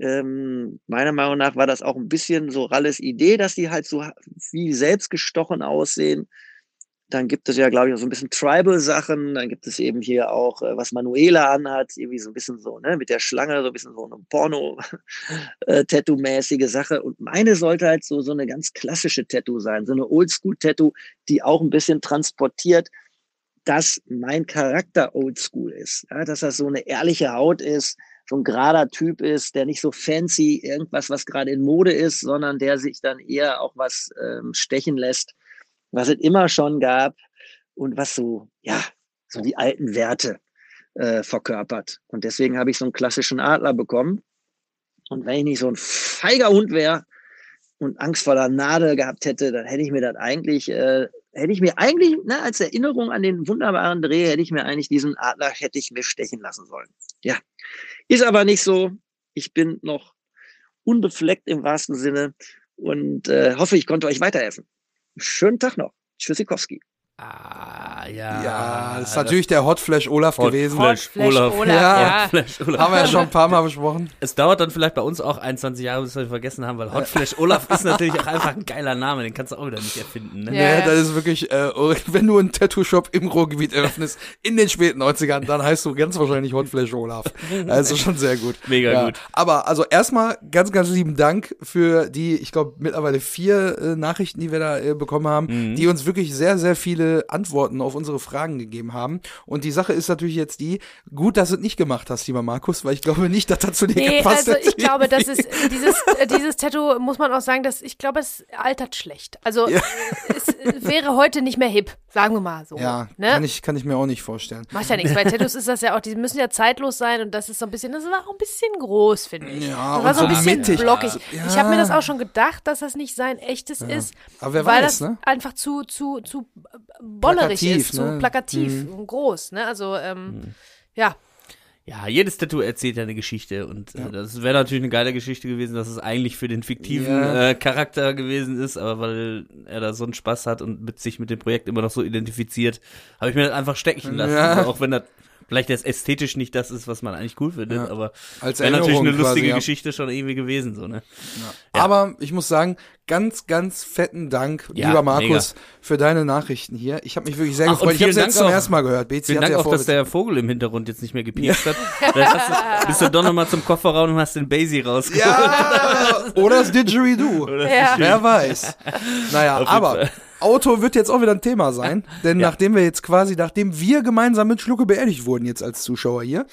Ähm, meiner Meinung nach war das auch ein bisschen so Ralles Idee, dass die halt so wie selbst gestochen aussehen. Dann gibt es ja, glaube ich, auch so ein bisschen Tribal-Sachen. Dann gibt es eben hier auch, äh, was Manuela anhat, irgendwie so ein bisschen so, ne, mit der Schlange, so ein bisschen so eine Porno-Tattoo-mäßige Sache. Und meine sollte halt so, so eine ganz klassische Tattoo sein, so eine Oldschool-Tattoo, die auch ein bisschen transportiert, dass mein Charakter Oldschool ist. Ja, dass das so eine ehrliche Haut ist, so ein gerader Typ ist, der nicht so fancy irgendwas, was gerade in Mode ist, sondern der sich dann eher auch was ähm, stechen lässt, was es immer schon gab und was so, ja, so die alten Werte äh, verkörpert. Und deswegen habe ich so einen klassischen Adler bekommen. Und wenn ich nicht so ein feiger Hund wäre und Angst vor der Nadel gehabt hätte, dann hätte ich mir das eigentlich, äh, hätte ich mir eigentlich, ne, als Erinnerung an den wunderbaren Dreh, hätte ich mir eigentlich diesen Adler, hätte ich mir stechen lassen sollen. Ja. Ist aber nicht so. Ich bin noch unbefleckt im wahrsten Sinne und äh, hoffe, ich konnte euch weiterhelfen. Schönen Tag noch. Tschüssikowski. Ah, ja. Ja, das ist natürlich der Hot Flash Olaf Hot gewesen. Flash Flash Olaf. Olaf, Ja. ja. Flash Olaf. Haben wir ja schon ein paar Mal besprochen. Es dauert dann vielleicht bei uns auch 21 Jahre, bis wir vergessen haben, weil Hot Flash Olaf ist natürlich auch einfach ein geiler Name, den kannst du auch wieder nicht erfinden. Ne? Ja, Ja, das ist wirklich, äh, wenn du einen Tattoo-Shop im Ruhrgebiet eröffnest, in den späten 90ern, dann heißt du ganz wahrscheinlich Hot Flash Olaf. Also schon sehr gut. Mega ja. gut. Aber also erstmal ganz, ganz lieben Dank für die, ich glaube, mittlerweile vier äh, Nachrichten, die wir da äh, bekommen haben, Mhm. die uns wirklich sehr, sehr viele Antworten auf unsere Fragen gegeben haben. Und die Sache ist natürlich jetzt die, gut, dass du es nicht gemacht hast, lieber Markus, weil ich glaube nicht, dass das zu dir Nee, gepasst also ich glaube, das ist dieses, äh, dieses Tattoo, muss man auch sagen, dass ich glaube, es altert schlecht. Also Ja. es wäre heute nicht mehr hip, sagen wir mal so. Ja, ne? kann, ich, kann ich mir auch nicht vorstellen. Macht ja nichts. Bei Tattoos ist das ja auch, die müssen ja zeitlos sein und das ist so ein bisschen, das war auch ein bisschen groß, finde ich. Ja, das war so ein bisschen mittig. blockig. Ja. Ich habe mir das auch schon gedacht, dass das nicht sein echtes ist, Aber wer weil weiß, das ne? einfach zu, zu, zu bollerig Plakativ, ist, zu ne? plakativ und groß. Ne? Also, ähm, ja. ja, jedes Tattoo erzählt ja eine Geschichte und äh, das wäre natürlich eine geile Geschichte gewesen, dass es eigentlich für den fiktiven Ja. äh, Charakter gewesen ist, aber weil er da so einen Spaß hat und mit sich mit dem Projekt immer noch so identifiziert, habe ich mir das einfach stecken lassen, Ja. auch wenn das vielleicht jetzt ästhetisch nicht das ist, was man eigentlich cool findet, Ja. aber Als wäre natürlich eine Erinnerung quasi, lustige ja. Geschichte schon irgendwie gewesen, so, ne? Aber ich muss sagen, ganz, ganz fetten Dank, Ja, lieber Markus, für deine Nachrichten hier. Ich habe mich wirklich sehr Ach, gefreut. Ich habe vielen jetzt zum ersten Mal gehört. Bezi Vielen Dank ja auch, dass der Vogel im Hintergrund jetzt nicht mehr gepiepst hat. Du, bist du doch nochmal zum Kofferraum und hast den Basie rausgeholt. Ja, oder das Didgeridoo. Ja. Wer weiß. Naja, aber Fall. Auto wird jetzt auch wieder ein Thema sein, denn Ja. nachdem wir jetzt quasi, nachdem wir gemeinsam mit Schlucke beerdigt wurden jetzt als Zuschauer hier,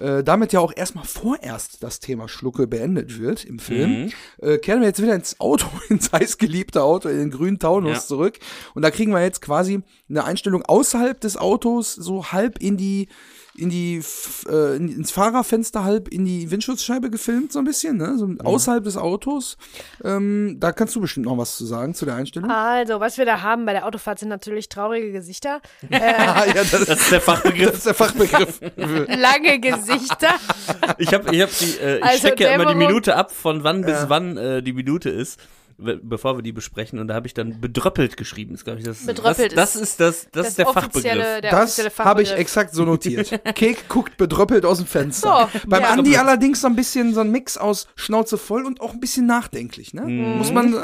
äh, damit ja auch erstmal vorerst das Thema Schlucke beendet wird im Film, Mhm. äh, kehren wir jetzt wieder ins Auto, ins heißgeliebte Auto, in den grünen Taunus Ja. zurück und da kriegen wir jetzt quasi eine Einstellung außerhalb des Autos, so halb in die in die äh, in, ins Fahrerfenster halb in die Windschutzscheibe gefilmt so ein bisschen, ne? So außerhalb des Autos. Ähm, da kannst du bestimmt noch was zu sagen zu der Einstellung. Also, was wir da haben bei der Autofahrt sind natürlich traurige Gesichter, äh, Ah, ja, das, Das ist der das Fachbegriff. ist der Fachbegriff. lange Gesichter. Ich habe ich hab die, äh, ich Also stecke ja immer die Minute ab, von wann bis wann äh, die Minute ist, bevor wir die besprechen. Und da habe ich dann bedröppelt geschrieben. Ist, ich, das, Bedröppelt das, das ist ist das, das, ist der Fachbegriff. der Das habe ich exakt so notiert. Kek guckt bedröppelt aus dem Fenster. So, Beim ja. Andi allerdings so ein bisschen so ein Mix aus Schnauze voll und auch ein bisschen nachdenklich, ne? Mhm. Muss man. Äh,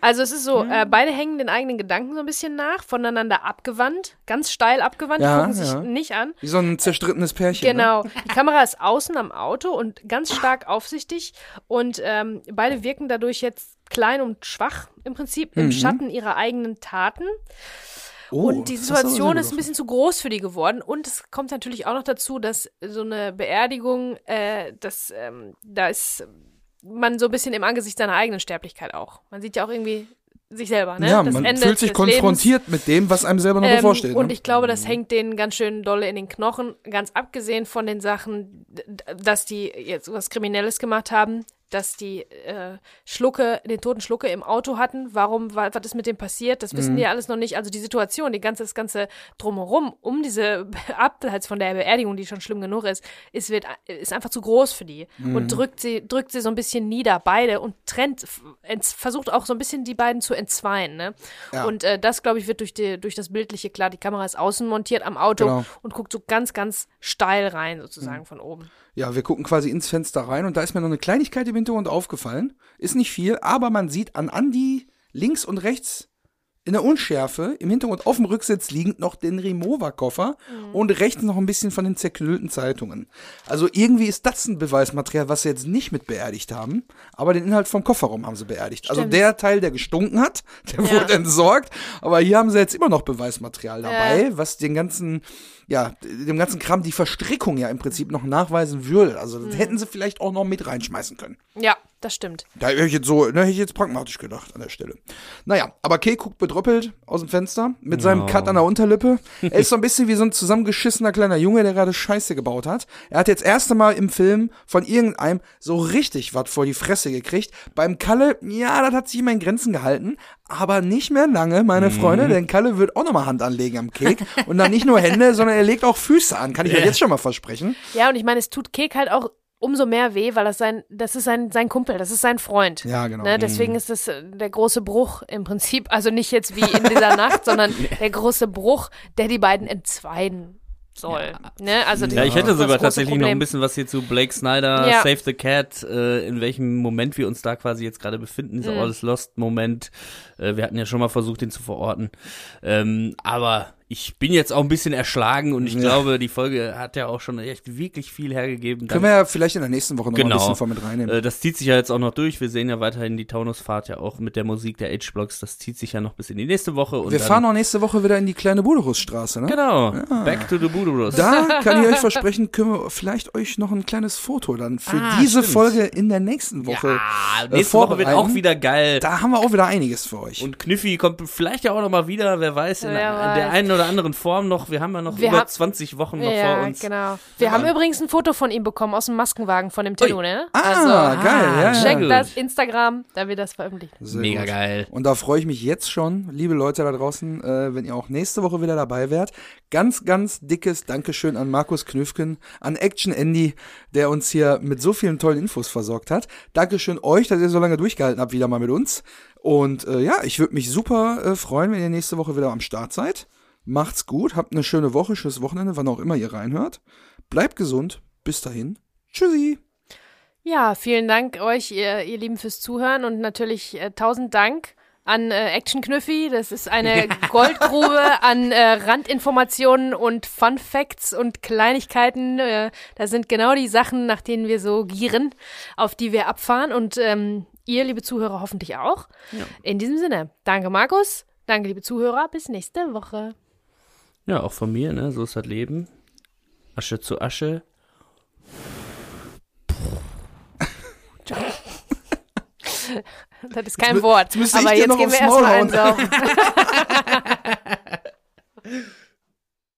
Also es ist so, äh, beide hängen den eigenen Gedanken so ein bisschen nach, voneinander abgewandt, ganz steil abgewandt, Ja, gucken sich ja. nicht an. wie so ein zerstrittenes Pärchen. Ne? Genau. Die Kamera ist außen am Auto und ganz stark aufsichtig und ähm, beide wirken dadurch jetzt klein und schwach im Prinzip im Schatten ihrer eigenen Taten. Mhm. Oh, und die Situation ist ein bisschen zu groß für die geworden. Und es kommt natürlich auch noch dazu, dass so eine Beerdigung, äh, das, ähm, da ist man so ein bisschen im Angesicht seiner eigenen Sterblichkeit auch. Man sieht ja auch irgendwie sich selber, ne? Ja, Das man Ende fühlt sich konfrontiert mit dem, was einem selber noch ähm, bevorsteht. und ne? ich glaube, das hängt denen ganz schön dolle in den Knochen, ganz abgesehen von den Sachen, dass die jetzt was Kriminelles gemacht haben, dass die äh, Schlucke, den toten Schlucke im Auto hatten. Warum, wa- was ist mit dem passiert? Das Mhm. wissen die ja alles noch nicht. Also die Situation, die ganze, das ganze Drumherum, um diese Abseits von der Beerdigung, die schon schlimm genug ist, ist, wird, ist einfach zu groß für die Mhm. und drückt sie, drückt sie so ein bisschen nieder, beide, und trennt, versucht auch so ein bisschen die beiden zu entzweien. Ne? Ja. Und äh, das, glaube ich, wird durch, die, durch das Bildliche klar. Die Kamera ist außen montiert am Auto Genau. und guckt so ganz, ganz steil rein, sozusagen von oben. Ja, wir gucken quasi ins Fenster rein und da ist mir noch eine Kleinigkeit im Hintergrund aufgefallen. Ist nicht viel, aber man sieht an Andi links und rechts in der Unschärfe im Hintergrund auf dem Rücksitz liegend noch den Remover-Koffer und rechts noch ein bisschen von den zerknüllten Zeitungen. Also irgendwie ist das ein Beweismaterial, was sie jetzt nicht mit beerdigt haben, aber den Inhalt vom Kofferraum haben sie beerdigt. Also Stimmt. der Teil, der gestunken hat, der Ja. wurde entsorgt, aber hier haben sie jetzt immer noch Beweismaterial dabei, Ja. was den ganzen, ja, dem ganzen Kram die Verstrickung ja im Prinzip noch nachweisen würde. Also Mhm. das hätten sie vielleicht auch noch mit reinschmeißen können. Ja, das stimmt. Da hätte ich jetzt so, da hätte ich jetzt pragmatisch gedacht an der Stelle. Naja, aber Kay guckt bedröppelt aus dem Fenster mit seinem Oh. Cut an der Unterlippe. er ist so ein bisschen wie so ein zusammengeschissener kleiner Junge, der gerade Scheiße gebaut hat. Er hat jetzt erste Mal im Film von irgendeinem so richtig was vor die Fresse gekriegt. Beim Kalle, ja, das hat sich immer in Grenzen gehalten, aber nicht mehr lange, meine Freunde, denn Kalle wird auch nochmal Hand anlegen am Kek. Und dann nicht nur Hände, sondern er legt auch Füße an, kann ich euch jetzt schon mal versprechen. Ja, und ich meine, es tut Kek halt auch umso mehr weh, weil das sein, das ist sein, sein Kumpel, das ist sein Freund. Ja, genau. Ne, deswegen ist das äh, der große Bruch im Prinzip, also nicht jetzt wie in dieser Nacht, sondern der große Bruch, der die beiden entzweien soll. Ne? Also Ja, ich hätte sogar tatsächlich noch ein Problem. bisschen was hier zu Blake Snyder, Ja. Save the Cat, äh, in welchem Moment wir uns da quasi jetzt gerade befinden, dieser Mhm. All is Lost Moment. Äh, wir hatten ja schon mal versucht, den zu verorten. Ähm, aber ich bin jetzt auch ein bisschen erschlagen und ich Ja. glaube, die Folge hat ja auch schon echt wirklich viel hergegeben. Können wir ja vielleicht in der nächsten Woche noch mal ein Genau. bisschen von mit reinnehmen. Äh, das zieht sich ja jetzt auch noch durch. Wir sehen ja weiterhin die Taunusfahrt ja auch mit der Musik der H-Blocks. Das zieht sich ja noch bis in die nächste Woche. Und Wir dann, fahren auch nächste Woche wieder in die kleine Buderusstraße, ne? Genau. Back to the Budurus. Da kann ich euch versprechen, können wir vielleicht euch noch ein kleines Foto dann für Ah, diese stimmt. Folge in der nächsten Woche. ja, äh, nächste Woche wird auch wieder geil. Da haben wir auch wieder einiges für euch. Und Knüffi kommt vielleicht ja auch noch mal wieder, wer weiß, in Wer der weiß. einen oder anderen Form noch. Wir haben ja noch Wir über haben- 20 Wochen noch ja, vor uns. genau. Wir haben übrigens ein Foto von ihm bekommen aus dem Maskenwagen von dem Tilo, ne? Ah, geil, ja, Check gut. das Instagram, da wird das veröffentlicht. Sehr Mega gut. geil. Und da freue ich mich jetzt schon, liebe Leute da draußen, äh, wenn ihr auch nächste Woche wieder dabei wärt. Ganz, ganz dickes Dankeschön an Markus Knüfken, an Action Andy, der uns hier mit so vielen tollen Infos versorgt hat. Dankeschön euch, dass ihr so lange durchgehalten habt, wieder mal mit uns. Und äh, ja, ich würde mich super äh, freuen, wenn ihr nächste Woche wieder am Start seid. Macht's gut, habt eine schöne Woche, schönes Wochenende, wann auch immer ihr reinhört. Bleibt gesund. Bis dahin. Tschüssi. Ja, vielen Dank euch, ihr, ihr Lieben, fürs Zuhören und natürlich äh, tausend Dank an äh, Action Knüffi. Das ist eine Goldgrube an äh, Randinformationen und Fun Facts und Kleinigkeiten. Äh, das sind genau die Sachen, nach denen wir so gieren, auf die wir abfahren und ähm, ihr, liebe Zuhörer, hoffentlich auch. In diesem Sinne, danke Markus, danke liebe Zuhörer, bis nächste Woche. Ja, auch von mir, ne? So ist das Leben. Asche zu Asche. Das ist kein Wort, jetzt aber jetzt gehen wir erstmal einsaufen.